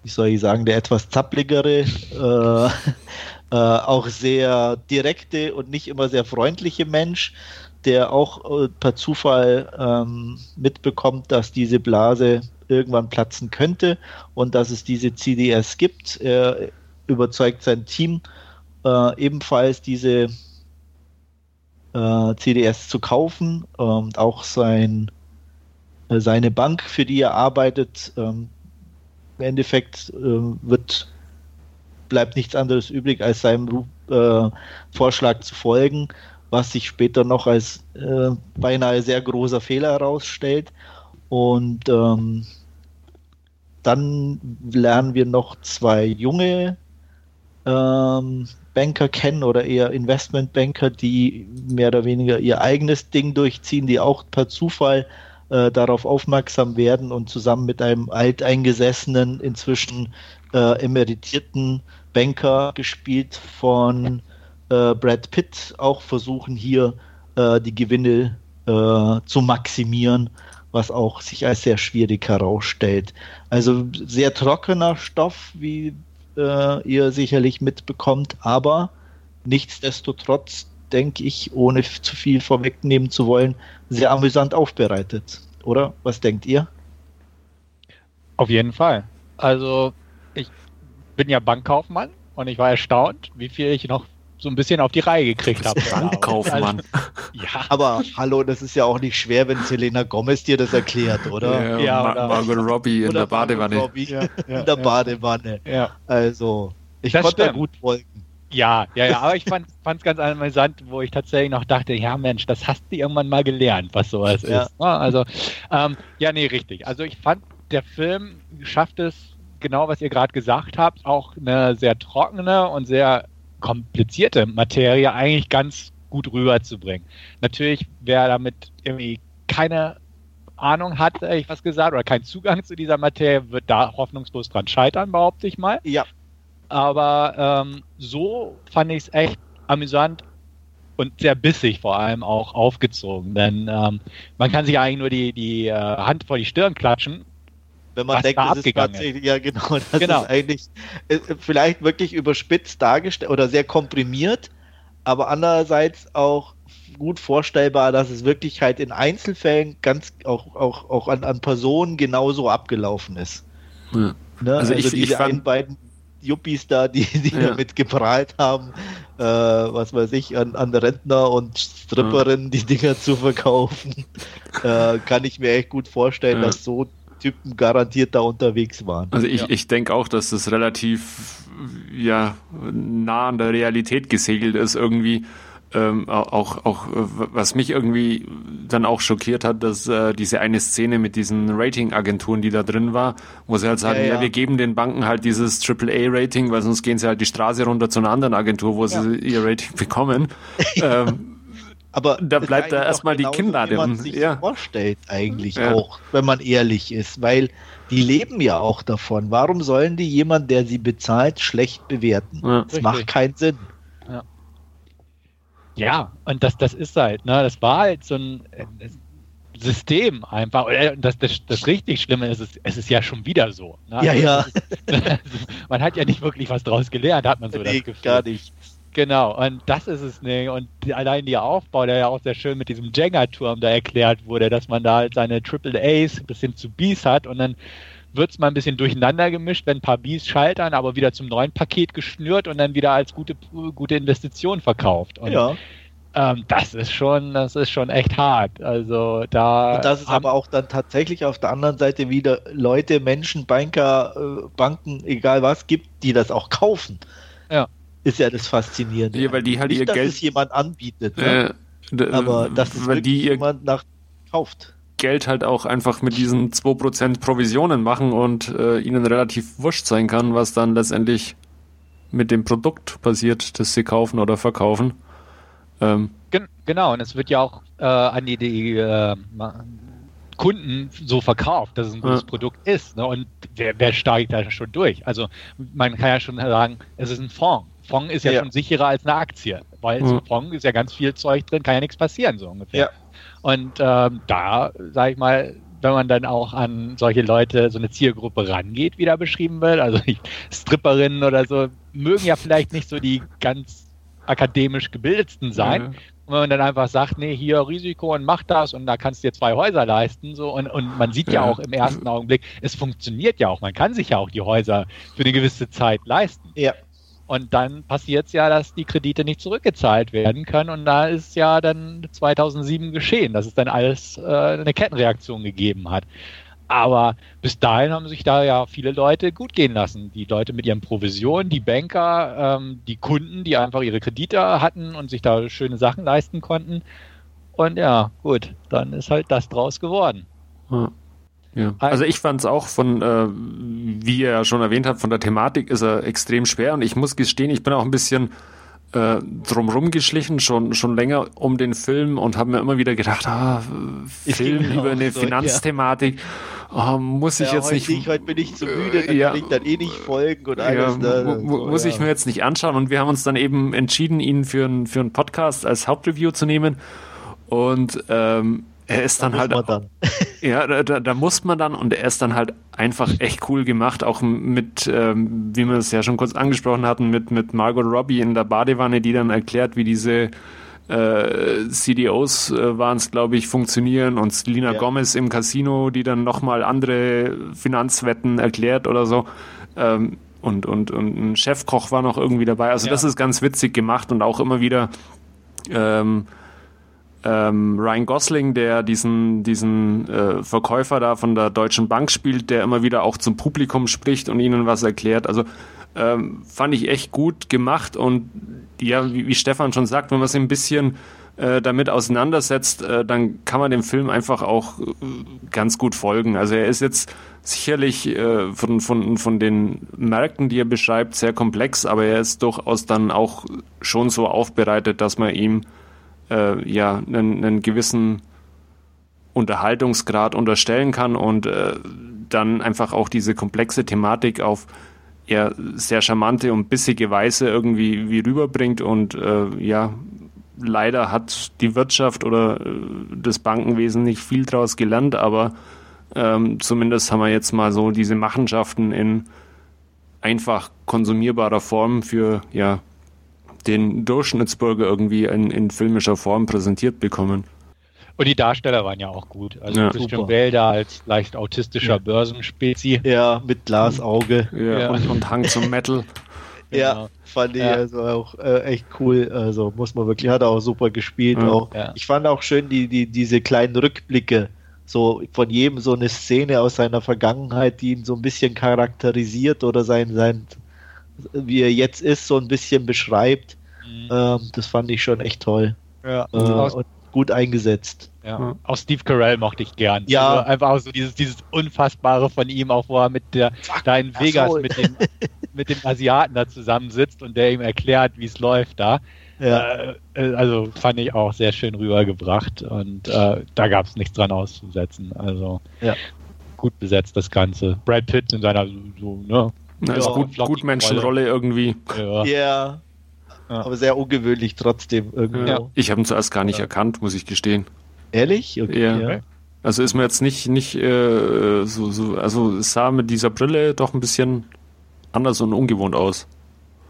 wie soll ich sagen, der etwas zappligere, äh, äh, auch sehr direkte und nicht immer sehr freundliche Mensch, der auch äh, per Zufall ähm, mitbekommt, dass diese Blase irgendwann platzen könnte und dass es diese CDS gibt. Er überzeugt sein Team äh, ebenfalls diese äh, CDS zu kaufen und auch sein, äh, seine Bank, für die er arbeitet, ähm, im Endeffekt äh, wird, bleibt nichts anderes übrig, als seinem äh, Vorschlag zu folgen, was sich später noch als äh, beinahe sehr großer Fehler herausstellt. Und ähm, dann lernen wir noch zwei junge ähm, Banker kennen oder eher Investmentbanker, die mehr oder weniger ihr eigenes Ding durchziehen, die auch per Zufall äh, darauf aufmerksam werden und zusammen mit einem alteingesessenen, inzwischen äh, emeritierten Banker gespielt von äh, Brad Pitt auch versuchen hier äh, die Gewinne äh, zu maximieren, was auch sich als sehr schwierig herausstellt. Also sehr trockener Stoff, wie äh, ihr sicherlich mitbekommt, aber nichtsdestotrotz denke ich, ohne zu viel vorwegnehmen zu wollen, sehr amüsant aufbereitet. Oder was denkt ihr? Auf jeden Fall. Also ich bin ja Bankkaufmann und ich war erstaunt, wie viel ich noch so ein bisschen auf die Reihe gekriegt habe. Bankkaufmann. Also, ja. Aber hallo, das ist ja auch nicht schwer, wenn Selena Gomez dir das erklärt, oder? Ja, ja oder, Margot Robbie in der Badewanne. Robbie ja, in der Badewanne. Ja. Also, ich das konnte da gut folgen. Ja, ja, ja, aber ich fand es ganz amüsant, wo ich tatsächlich noch dachte, ja Mensch, das hast du irgendwann mal gelernt, was sowas ja. ist. Ne? Also, ähm, ja, nee, richtig. Also ich fand, der Film schafft es, genau was ihr gerade gesagt habt, auch eine sehr trockene und sehr komplizierte Materie eigentlich ganz gut rüberzubringen. Natürlich, wer damit irgendwie keine Ahnung hat, ich was gesagt, oder keinen Zugang zu dieser Materie, wird da hoffnungslos dran scheitern, behaupte ich mal. Ja. Aber ähm, so fand ich es echt amüsant und sehr bissig vor allem auch aufgezogen. Denn ähm, man kann sich eigentlich nur die, die äh, Hand vor die Stirn klatschen. Wenn man denkt, das ist tatsächlich, ist. ja genau, das genau. ist eigentlich äh, vielleicht wirklich überspitzt dargestellt oder sehr komprimiert, aber andererseits auch gut vorstellbar, dass es wirklich halt in Einzelfällen ganz auch, auch, auch an, an Personen genauso abgelaufen ist. Ja. Ne? Also, also, ich, diese ich fand, beiden Yuppies da, die, die ja. damit geprahlt haben, äh, was weiß ich, an, an Rentner und Stripperinnen ja. die Dinger zu verkaufen, äh, kann ich mir echt gut vorstellen, ja. dass so Typen garantiert da unterwegs waren. Also ich, ich denke auch, dass das relativ ja, nah an der Realität gesegelt ist irgendwie ähm, auch, auch, was mich irgendwie dann auch schockiert hat, dass äh, diese eine Szene mit diesen Ratingagenturen, die da drin war, wo sie halt sagen, ja, ja. ja wir geben den Banken halt dieses AAA-Rating, weil sonst gehen sie halt die Straße runter zu einer anderen Agentur, wo ja. sie ihr Rating bekommen. ähm, aber da bleibt da erstmal die Kinnlade. Wie man sich ja. vorstellt eigentlich ja. auch, wenn man ehrlich ist, weil die leben ja auch davon. Warum sollen die jemand, der sie bezahlt, schlecht bewerten? Ja. Das macht keinen Sinn. Ja, und das, das ist halt, ne, das war halt so ein äh, System einfach. Und das, das, das richtig Schlimme ist, es, es ist ja schon wieder so. Ne? Ja, ja. man hat ja nicht wirklich was draus gelernt, hat man so nee, das Gefühl. Gar nicht. Genau, und das ist es nicht. Und allein der Aufbau, der ja auch sehr schön mit diesem Jenga-Turm da erklärt wurde, dass man da halt seine Triple A's bis hin zu Bs hat und dann wird es mal ein bisschen durcheinander gemischt, wenn ein paar Bs scheitern, aber wieder zum neuen Paket geschnürt und dann wieder als gute, gute Investition verkauft. Und, ja. Ähm, das ist schon, das ist schon echt hart. Also da. Und das ist aber auch dann tatsächlich auf der anderen Seite wieder Leute, Menschen, Banker, äh, Banken, egal was, gibt, die das auch kaufen. Ja. Ist ja das Faszinierende. Ja, weil die halt Nicht, ihr dass Geld. es jemand anbietet, ne? äh, aber dass es weil die jemand nach kauft. Geld halt auch einfach mit diesen 2% Provisionen machen und äh, ihnen relativ wurscht sein kann, was dann letztendlich mit dem Produkt passiert, das sie kaufen oder verkaufen. Ähm, Gen genau, und es wird ja auch äh, an die, die äh, Kunden so verkauft, dass es ein gutes ja. Produkt ist. Ne? Und wer, wer steigt da schon durch? Also man kann ja schon sagen, es ist ein Fonds. Fonds ist ja, ja. schon sicherer als eine Aktie, weil ja. so Fonds ist ja ganz viel Zeug drin, kann ja nichts passieren, so ungefähr. Ja. Und ähm, da, sage ich mal, wenn man dann auch an solche Leute, so eine Zielgruppe rangeht, wie da beschrieben wird, also Stripperinnen oder so, mögen ja vielleicht nicht so die ganz akademisch gebildetsten sein. Mhm. Und wenn man dann einfach sagt, nee, hier Risiko und mach das und da kannst du dir zwei Häuser leisten, so und, und man sieht ja. ja auch im ersten Augenblick, es funktioniert ja auch, man kann sich ja auch die Häuser für eine gewisse Zeit leisten. Ja. Und dann passiert es ja, dass die Kredite nicht zurückgezahlt werden können. Und da ist ja dann 2007 geschehen, dass es dann alles äh, eine Kettenreaktion gegeben hat. Aber bis dahin haben sich da ja viele Leute gut gehen lassen. Die Leute mit ihren Provisionen, die Banker, ähm, die Kunden, die einfach ihre Kredite hatten und sich da schöne Sachen leisten konnten. Und ja, gut, dann ist halt das draus geworden. Ja. Ja. Also ich fand es auch von, äh, wie ihr ja schon erwähnt habt, von der Thematik ist er extrem schwer und ich muss gestehen, ich bin auch ein bisschen äh, drumrum geschlichen, schon, schon länger um den Film und habe mir immer wieder gedacht, ah, Film über eine so, Finanzthematik, ja. oh, muss ich ja, jetzt nicht... nicht... Heute bin ich zu müde, dann ja, kann ich dann eh nicht folgen und alles. Ja, da, so, muss ich mir jetzt nicht anschauen und wir haben uns dann eben entschieden, ihn für, ein, für einen Podcast als Hauptreview zu nehmen und ähm, er ist dann da halt. Dann. ja, da, da, muss man dann und er ist dann halt einfach echt cool gemacht, auch mit, ähm, wie wir es ja schon kurz angesprochen hatten, mit, mit Margot Robbie in der Badewanne, die dann erklärt, wie diese äh, CDOs äh, waren es, glaube ich, funktionieren und Selina ja. Gomez im Casino, die dann nochmal andere Finanzwetten erklärt oder so. Ähm, und, und, und ein Chefkoch war noch irgendwie dabei. Also ja. das ist ganz witzig gemacht und auch immer wieder ähm, ähm, Ryan Gosling, der diesen, diesen äh, Verkäufer da von der Deutschen Bank spielt, der immer wieder auch zum Publikum spricht und ihnen was erklärt. Also ähm, fand ich echt gut gemacht und ja, wie, wie Stefan schon sagt, wenn man sich ein bisschen äh, damit auseinandersetzt, äh, dann kann man dem Film einfach auch äh, ganz gut folgen. Also er ist jetzt sicherlich von, von, von den Märkten, die er beschreibt, sehr komplex, aber er ist durchaus dann auch schon so aufbereitet, dass man ihm äh, ja einen, einen gewissen Unterhaltungsgrad unterstellen kann und äh, dann einfach auch diese komplexe Thematik auf eher sehr charmante und bissige Weise irgendwie wie rüberbringt und äh, ja leider hat die Wirtschaft oder äh, das Bankenwesen nicht viel daraus gelernt, aber ähm, zumindest haben wir jetzt mal so diese Machenschaften in einfach konsumierbarer Form für ja den Durchschnittsbürger irgendwie in, in filmischer Form präsentiert bekommen. Und die Darsteller waren ja auch gut. Also ja. Christian Bale da als leicht autistischer ja. Börsenspezi. Ja, mit Glasauge. Ja, ja. Und, und Hang zum Metal. Ja, genau. fand ich ja. also auch äh, echt cool. Also muss man wirklich, hat er auch super gespielt. Ja. Auch. Ja. Ich fand auch schön die, die, diese kleinen Rückblicke, so von jedem so eine Szene aus seiner Vergangenheit, die ihn so ein bisschen charakterisiert oder sein, sein wie er jetzt ist, so ein bisschen beschreibt. Mhm. Ähm, das fand ich schon echt toll. Ja. Äh, und gut eingesetzt. Ja. Auch Steve Carell mochte ich gern. Ja. Also einfach auch so dieses, dieses Unfassbare von ihm, auch wo er mit der, da in Vegas mit dem, mit dem Asiaten da zusammensitzt und der ihm erklärt, wie es läuft da. Ja. Äh, also fand ich auch sehr schön rübergebracht und äh, da gab es nichts dran auszusetzen. Also ja. gut besetzt das Ganze. Brad Pitt in seiner so, ne? Ja, gut, gut Menschenrolle irgendwie. Ja. Ja. Aber sehr ungewöhnlich trotzdem irgendwo. Ich habe ihn zuerst gar nicht erkannt, muss ich gestehen. Ehrlich? Okay, ja. Also ist mir jetzt nicht, nicht äh, so, so, also es sah mit dieser Brille doch ein bisschen anders und ungewohnt aus.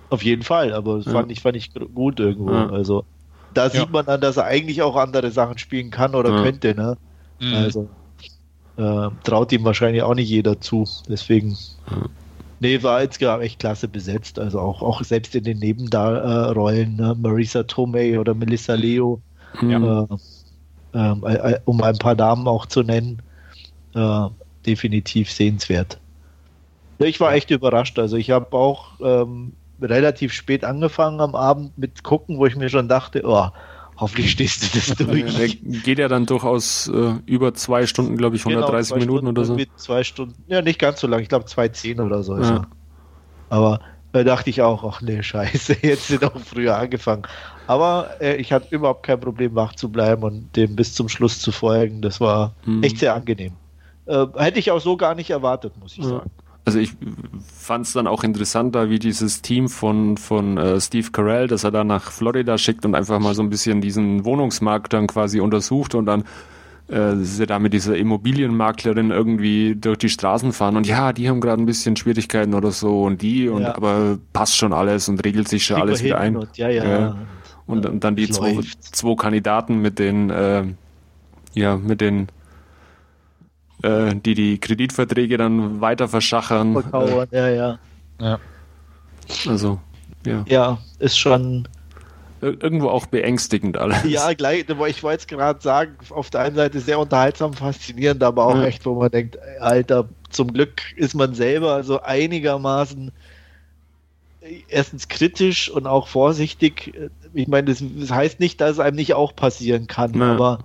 Auf jeden Fall, aber das ja. fand, ich, fand ich gut irgendwo. Ja. Also da sieht man dann, dass er eigentlich auch andere Sachen spielen kann oder ja. könnte, ne? Mhm. Also äh, traut ihm wahrscheinlich auch nicht jeder zu. Deswegen. Nee, war jetzt gerade echt klasse besetzt. Also auch, auch selbst in den Nebenrollen, ne? Marisa Tomei oder Melissa Leo. Ja. Äh, ähm, äh, äh, um ein paar Namen auch zu nennen, äh, definitiv sehenswert. Ich war echt überrascht. Also ich habe auch ähm, relativ spät angefangen am Abend mit gucken, wo ich mir schon dachte, oh, hoffentlich stehst du das durch. Geht ja dann durchaus äh, über zwei Stunden, glaube ich, 130 genau, Minuten Stunden oder so. Mit zwei Stunden, ja, nicht ganz so lang, ich glaube zwei zehn oder so. Ja. Aber da dachte ich auch, ach nee, scheiße, jetzt sind auch früher angefangen. Aber äh, ich hatte überhaupt kein Problem, wach zu bleiben und dem bis zum Schluss zu folgen. Das war hm. echt sehr angenehm. Äh, hätte ich auch so gar nicht erwartet, muss ich ja. sagen. Also ich fand es dann auch interessanter, wie dieses Team von, von äh, Steve Carell, das er da nach Florida schickt und einfach mal so ein bisschen diesen Wohnungsmarkt dann quasi untersucht und dann äh, sie da mit dieser Immobilienmaklerin irgendwie durch die Straßen fahren und ja, die haben gerade ein bisschen Schwierigkeiten oder so und die und ja. aber passt schon alles und regelt sich schon alles wieder ein. Und, ja, ja. und, und dann die zwei, zwei, Kandidaten mit den äh, ja, mit den äh, die die Kreditverträge dann weiter verschachern. Verkauern, äh, ja, ja. Ja. Also, ja. Ja, ist schon irgendwo auch beängstigend alles. Ja, gleich, ich wollte jetzt gerade sagen, auf der einen Seite sehr unterhaltsam, faszinierend, aber auch ja. echt, wo man denkt, Alter, zum Glück ist man selber also einigermaßen erstens kritisch und auch vorsichtig. Ich meine, das, das heißt nicht, dass es einem nicht auch passieren kann, ja. aber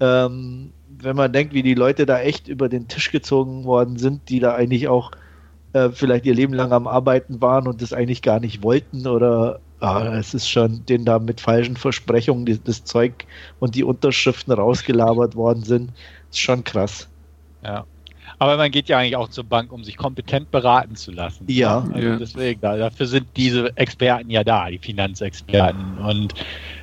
ähm, wenn man denkt, wie die Leute da echt über den Tisch gezogen worden sind, die da eigentlich auch äh, vielleicht ihr Leben lang am Arbeiten waren und das eigentlich gar nicht wollten oder ah, es ist schon, denen da mit falschen Versprechungen die, das Zeug und die Unterschriften rausgelabert worden sind, ist schon krass. Ja. Aber man geht ja eigentlich auch zur Bank, um sich kompetent beraten zu lassen. Ja. Also ja. deswegen, dafür sind diese Experten ja da, die Finanzexperten. Und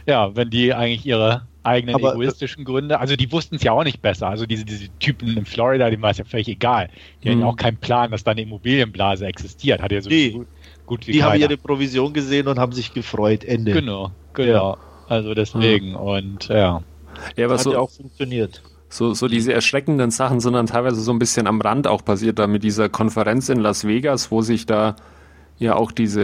ja, wenn die eigentlich ihre eigenen aber, egoistischen Gründe. Also die wussten es ja auch nicht besser. Also diese, diese Typen in Florida, dem war es ja völlig egal. Die hatten ja mhm. auch keinen Plan, dass da eine Immobilienblase existiert. Hat ja so nee, gut, gut wie Die keiner. haben ihre Provision gesehen und haben sich gefreut. Ende. Genau, genau. Ja. Also deswegen. Mhm. Und ja. Ja, was Hat so, ja auch funktioniert. So, so diese erschreckenden Sachen sind dann teilweise so ein bisschen am Rand auch passiert, da mit dieser Konferenz in Las Vegas, wo sich da ja auch diese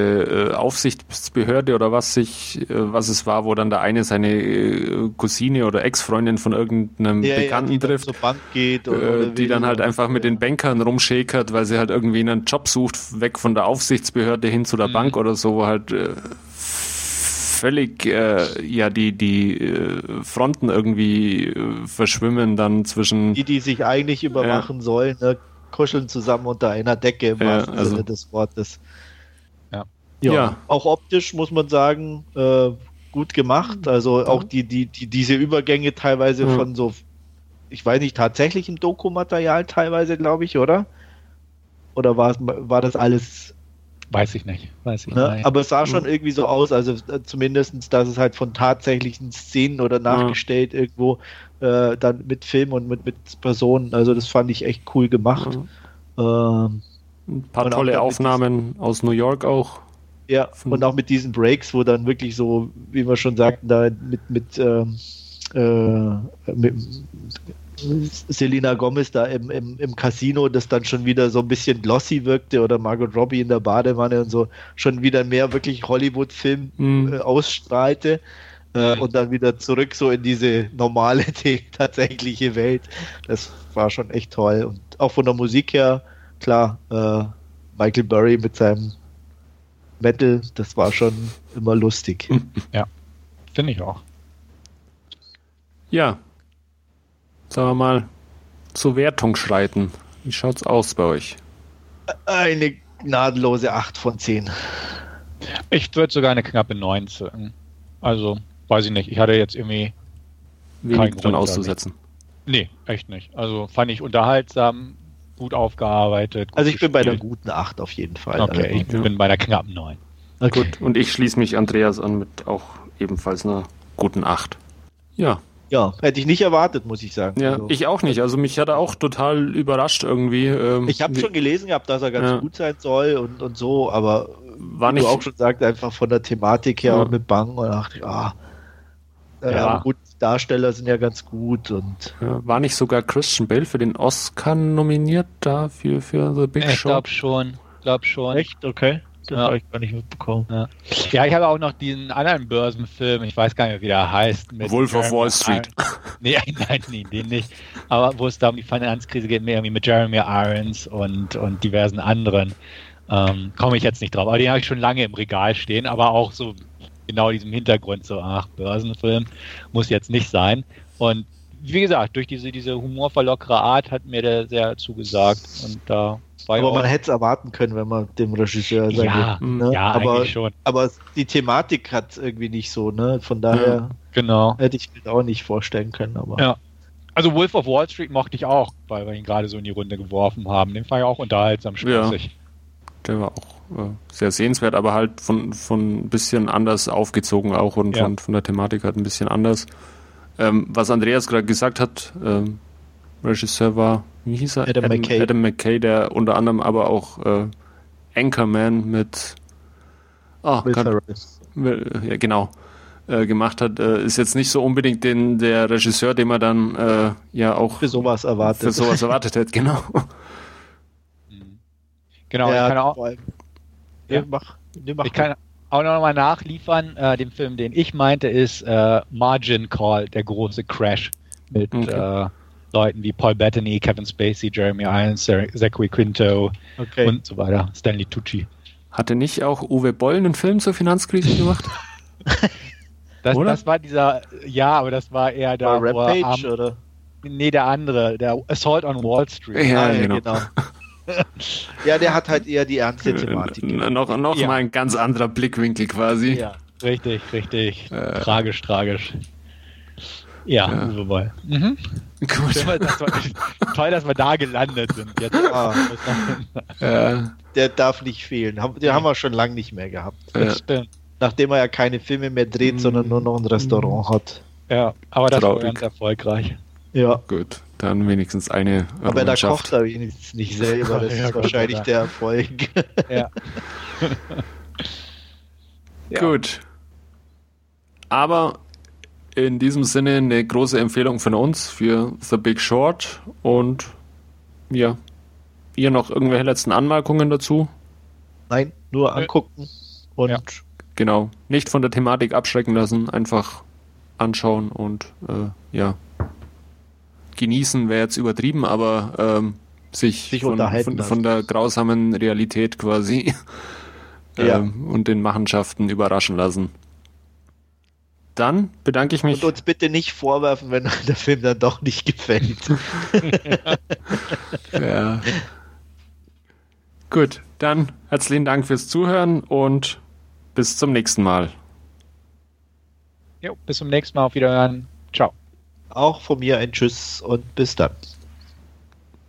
äh, Aufsichtsbehörde oder was sich, äh, was es war, wo dann der eine seine äh, Cousine oder Ex-Freundin von irgendeinem ja, Bekannten ja, die trifft, zur Bank geht oder, äh, oder die dann halt einfach mit den Bankern rumschäkert, weil sie halt irgendwie einen Job sucht, weg von der Aufsichtsbehörde hin zu der mhm. Bank oder so, wo halt äh, völlig äh, ja die die äh, Fronten irgendwie äh, verschwimmen dann zwischen die die sich eigentlich überwachen sollen ne? kuscheln zusammen unter einer Decke im wahrsten also, Sinne des Wortes ja, ja. Auch optisch muss man sagen, äh, gut gemacht. Also auch die, die, die, diese Übergänge teilweise ja. von so, ich weiß nicht, tatsächlich im Dokumaterial teilweise, glaube ich, oder? Oder war, war das alles. Weiß ich nicht. Weiß ich ne? nicht. Aber es sah schon irgendwie so aus, also äh, zumindest, dass es halt von tatsächlichen Szenen oder nachgestellt ja. irgendwo äh, dann mit Film und mit, mit Personen, also das fand ich echt cool gemacht. Ähm, Ein paar tolle Aufnahmen aus New York auch. Ja, und auch mit diesen Breaks, wo dann wirklich so, wie wir schon sagten, da mit, mit, ähm, äh, mit Selena Gomez da im, im, im Casino, das dann schon wieder so ein bisschen glossy wirkte oder Margot Robbie in der Badewanne und so schon wieder mehr wirklich Hollywood-Film mhm. äh, ausstrahlte äh, und dann wieder zurück so in diese normale, die, tatsächliche Welt. Das war schon echt toll. Und auch von der Musik her, klar, äh, Michael Burry mit seinem Metal, das war schon immer lustig. Ja, finde ich auch. Ja, sagen wir mal, zur Wertung schreiten. Wie schaut's aus bei euch? Eine gnadenlose 8 von 10. Ich würde sogar eine knappe 9 sagen. Also, weiß ich nicht. Ich hatte jetzt irgendwie wenig dran auszusetzen. Nee, echt nicht. Also fand ich unterhaltsam, gut aufgearbeitet. Gut also ich bin bei der guten 8 auf jeden Fall. Okay, also, ich ja. bin bei der knappen 9. Okay. Gut, und ich schließe mich Andreas an mit auch ebenfalls einer guten 8. Ja. Ja, hätte ich nicht erwartet, muss ich sagen. Ja, also. ich auch nicht. Also mich hat er auch total überrascht irgendwie. Ähm, ich habe schon gelesen gehabt, dass er ganz ja. gut sein soll und, und so, aber war nicht, du auch schon sagt, einfach von der Thematik her ja. und mit Bang und dachte, ah, äh, ja. gut, Darsteller sind ja ganz gut und. Ja, war nicht sogar Christian Bale für den Oscar nominiert dafür für The Big ich Show? Ich glaube schon, glaube schon. Echt? Okay. Das ja. habe ich gar nicht mitbekommen. Ja. ja. ich habe auch noch diesen anderen Börsenfilm, ich weiß gar nicht mehr, wie der heißt. Wolf of Wall Street. nee, nein, nee, den nicht. Aber wo es da um die Finanzkrise geht, mehr irgendwie mit Jeremy Irons und, und diversen anderen. Ähm, Komme ich jetzt nicht drauf. Aber den habe ich schon lange im Regal stehen, aber auch so genau diesem Hintergrund, so, ach, Börsenfilm muss jetzt nicht sein. Und wie gesagt, durch diese, diese humorverlockere Art hat mir der sehr zugesagt. Und da war Aber man hätte es erwarten können, wenn man dem Regisseur sagt. Ja, ne? ja aber, schon. Aber die Thematik hat irgendwie nicht so, ne? Von daher ja, genau. hätte ich mir auch nicht vorstellen können. Aber. Ja. Also Wolf of Wall Street mochte ich auch, weil wir ihn gerade so in die Runde geworfen haben. Den fand ich auch unterhaltsam spaßig. Ja. Der war auch sehr sehenswert, aber halt von, von ein bisschen anders aufgezogen auch und ja. von, von der Thematik halt ein bisschen anders. Ähm, was Andreas gerade gesagt hat, ähm, Regisseur war, wie hieß er? Adam, Adam, McKay. Adam McKay, der unter anderem aber auch äh, Anchorman mit oh, kann, ja, genau äh, gemacht hat, äh, ist jetzt nicht so unbedingt den, der Regisseur, den man dann äh, ja auch für sowas erwartet, für sowas erwartet hätte, genau. Genau, ja, ich kann auch, ja, mach, mach ich kann auch noch mal nachliefern. Äh, den Film, den ich meinte, ist äh, Margin Call, der große Crash mit okay. äh, Leuten wie Paul Bettany, Kevin Spacey, Jeremy Irons, Zachary Quinto okay. und so weiter. Stanley Tucci. Hatte nicht auch Uwe Boll einen Film zur Finanzkrise gemacht? das, das, war dieser, ja, aber das war eher der. War Rampage, um, oder? Nee, der andere, der Assault on Wall Street. Ja, ah, ja genau. genau. ja, der hat halt eher die ernste Thematik. noch noch ja. mal ein ganz anderer Blickwinkel quasi. Ja, richtig, richtig. Äh. Tragisch, tragisch. Ja, ja. Mhm. Gut. Das war, toll, dass wir da gelandet sind. Jetzt. Ah. Ja. Der darf nicht fehlen. Den haben wir schon lange nicht mehr gehabt. Stimmt. Nachdem er ja keine Filme mehr dreht, mhm. sondern nur noch ein Restaurant hat. Ja, aber das Traurig. war ganz erfolgreich. Ja. Gut, dann wenigstens eine. Aber da kocht er wenigstens nicht selber. Das ja, ist wahrscheinlich der Erfolg. Ja. ja. Gut. Aber in diesem Sinne eine große Empfehlung von uns für The Big Short und ja, ihr noch irgendwelche letzten Anmerkungen dazu? Nein, nur angucken und ja. genau, nicht von der Thematik abschrecken lassen, einfach anschauen und äh, ja genießen wäre jetzt übertrieben, aber ähm, sich, sich von, von, von, der grausamen Realität quasi ja. ähm, und den Machenschaften überraschen lassen. Dann bedanke ich mich. Und uns bitte nicht vorwerfen, wenn der Film dann doch nicht gefällt. ja. Gut, dann herzlichen Dank fürs Zuhören und bis zum nächsten Mal. Jo, bis zum nächsten Mal. Auf Wiederhören. Ciao. Auch von mir ein Tschüss und bis dann.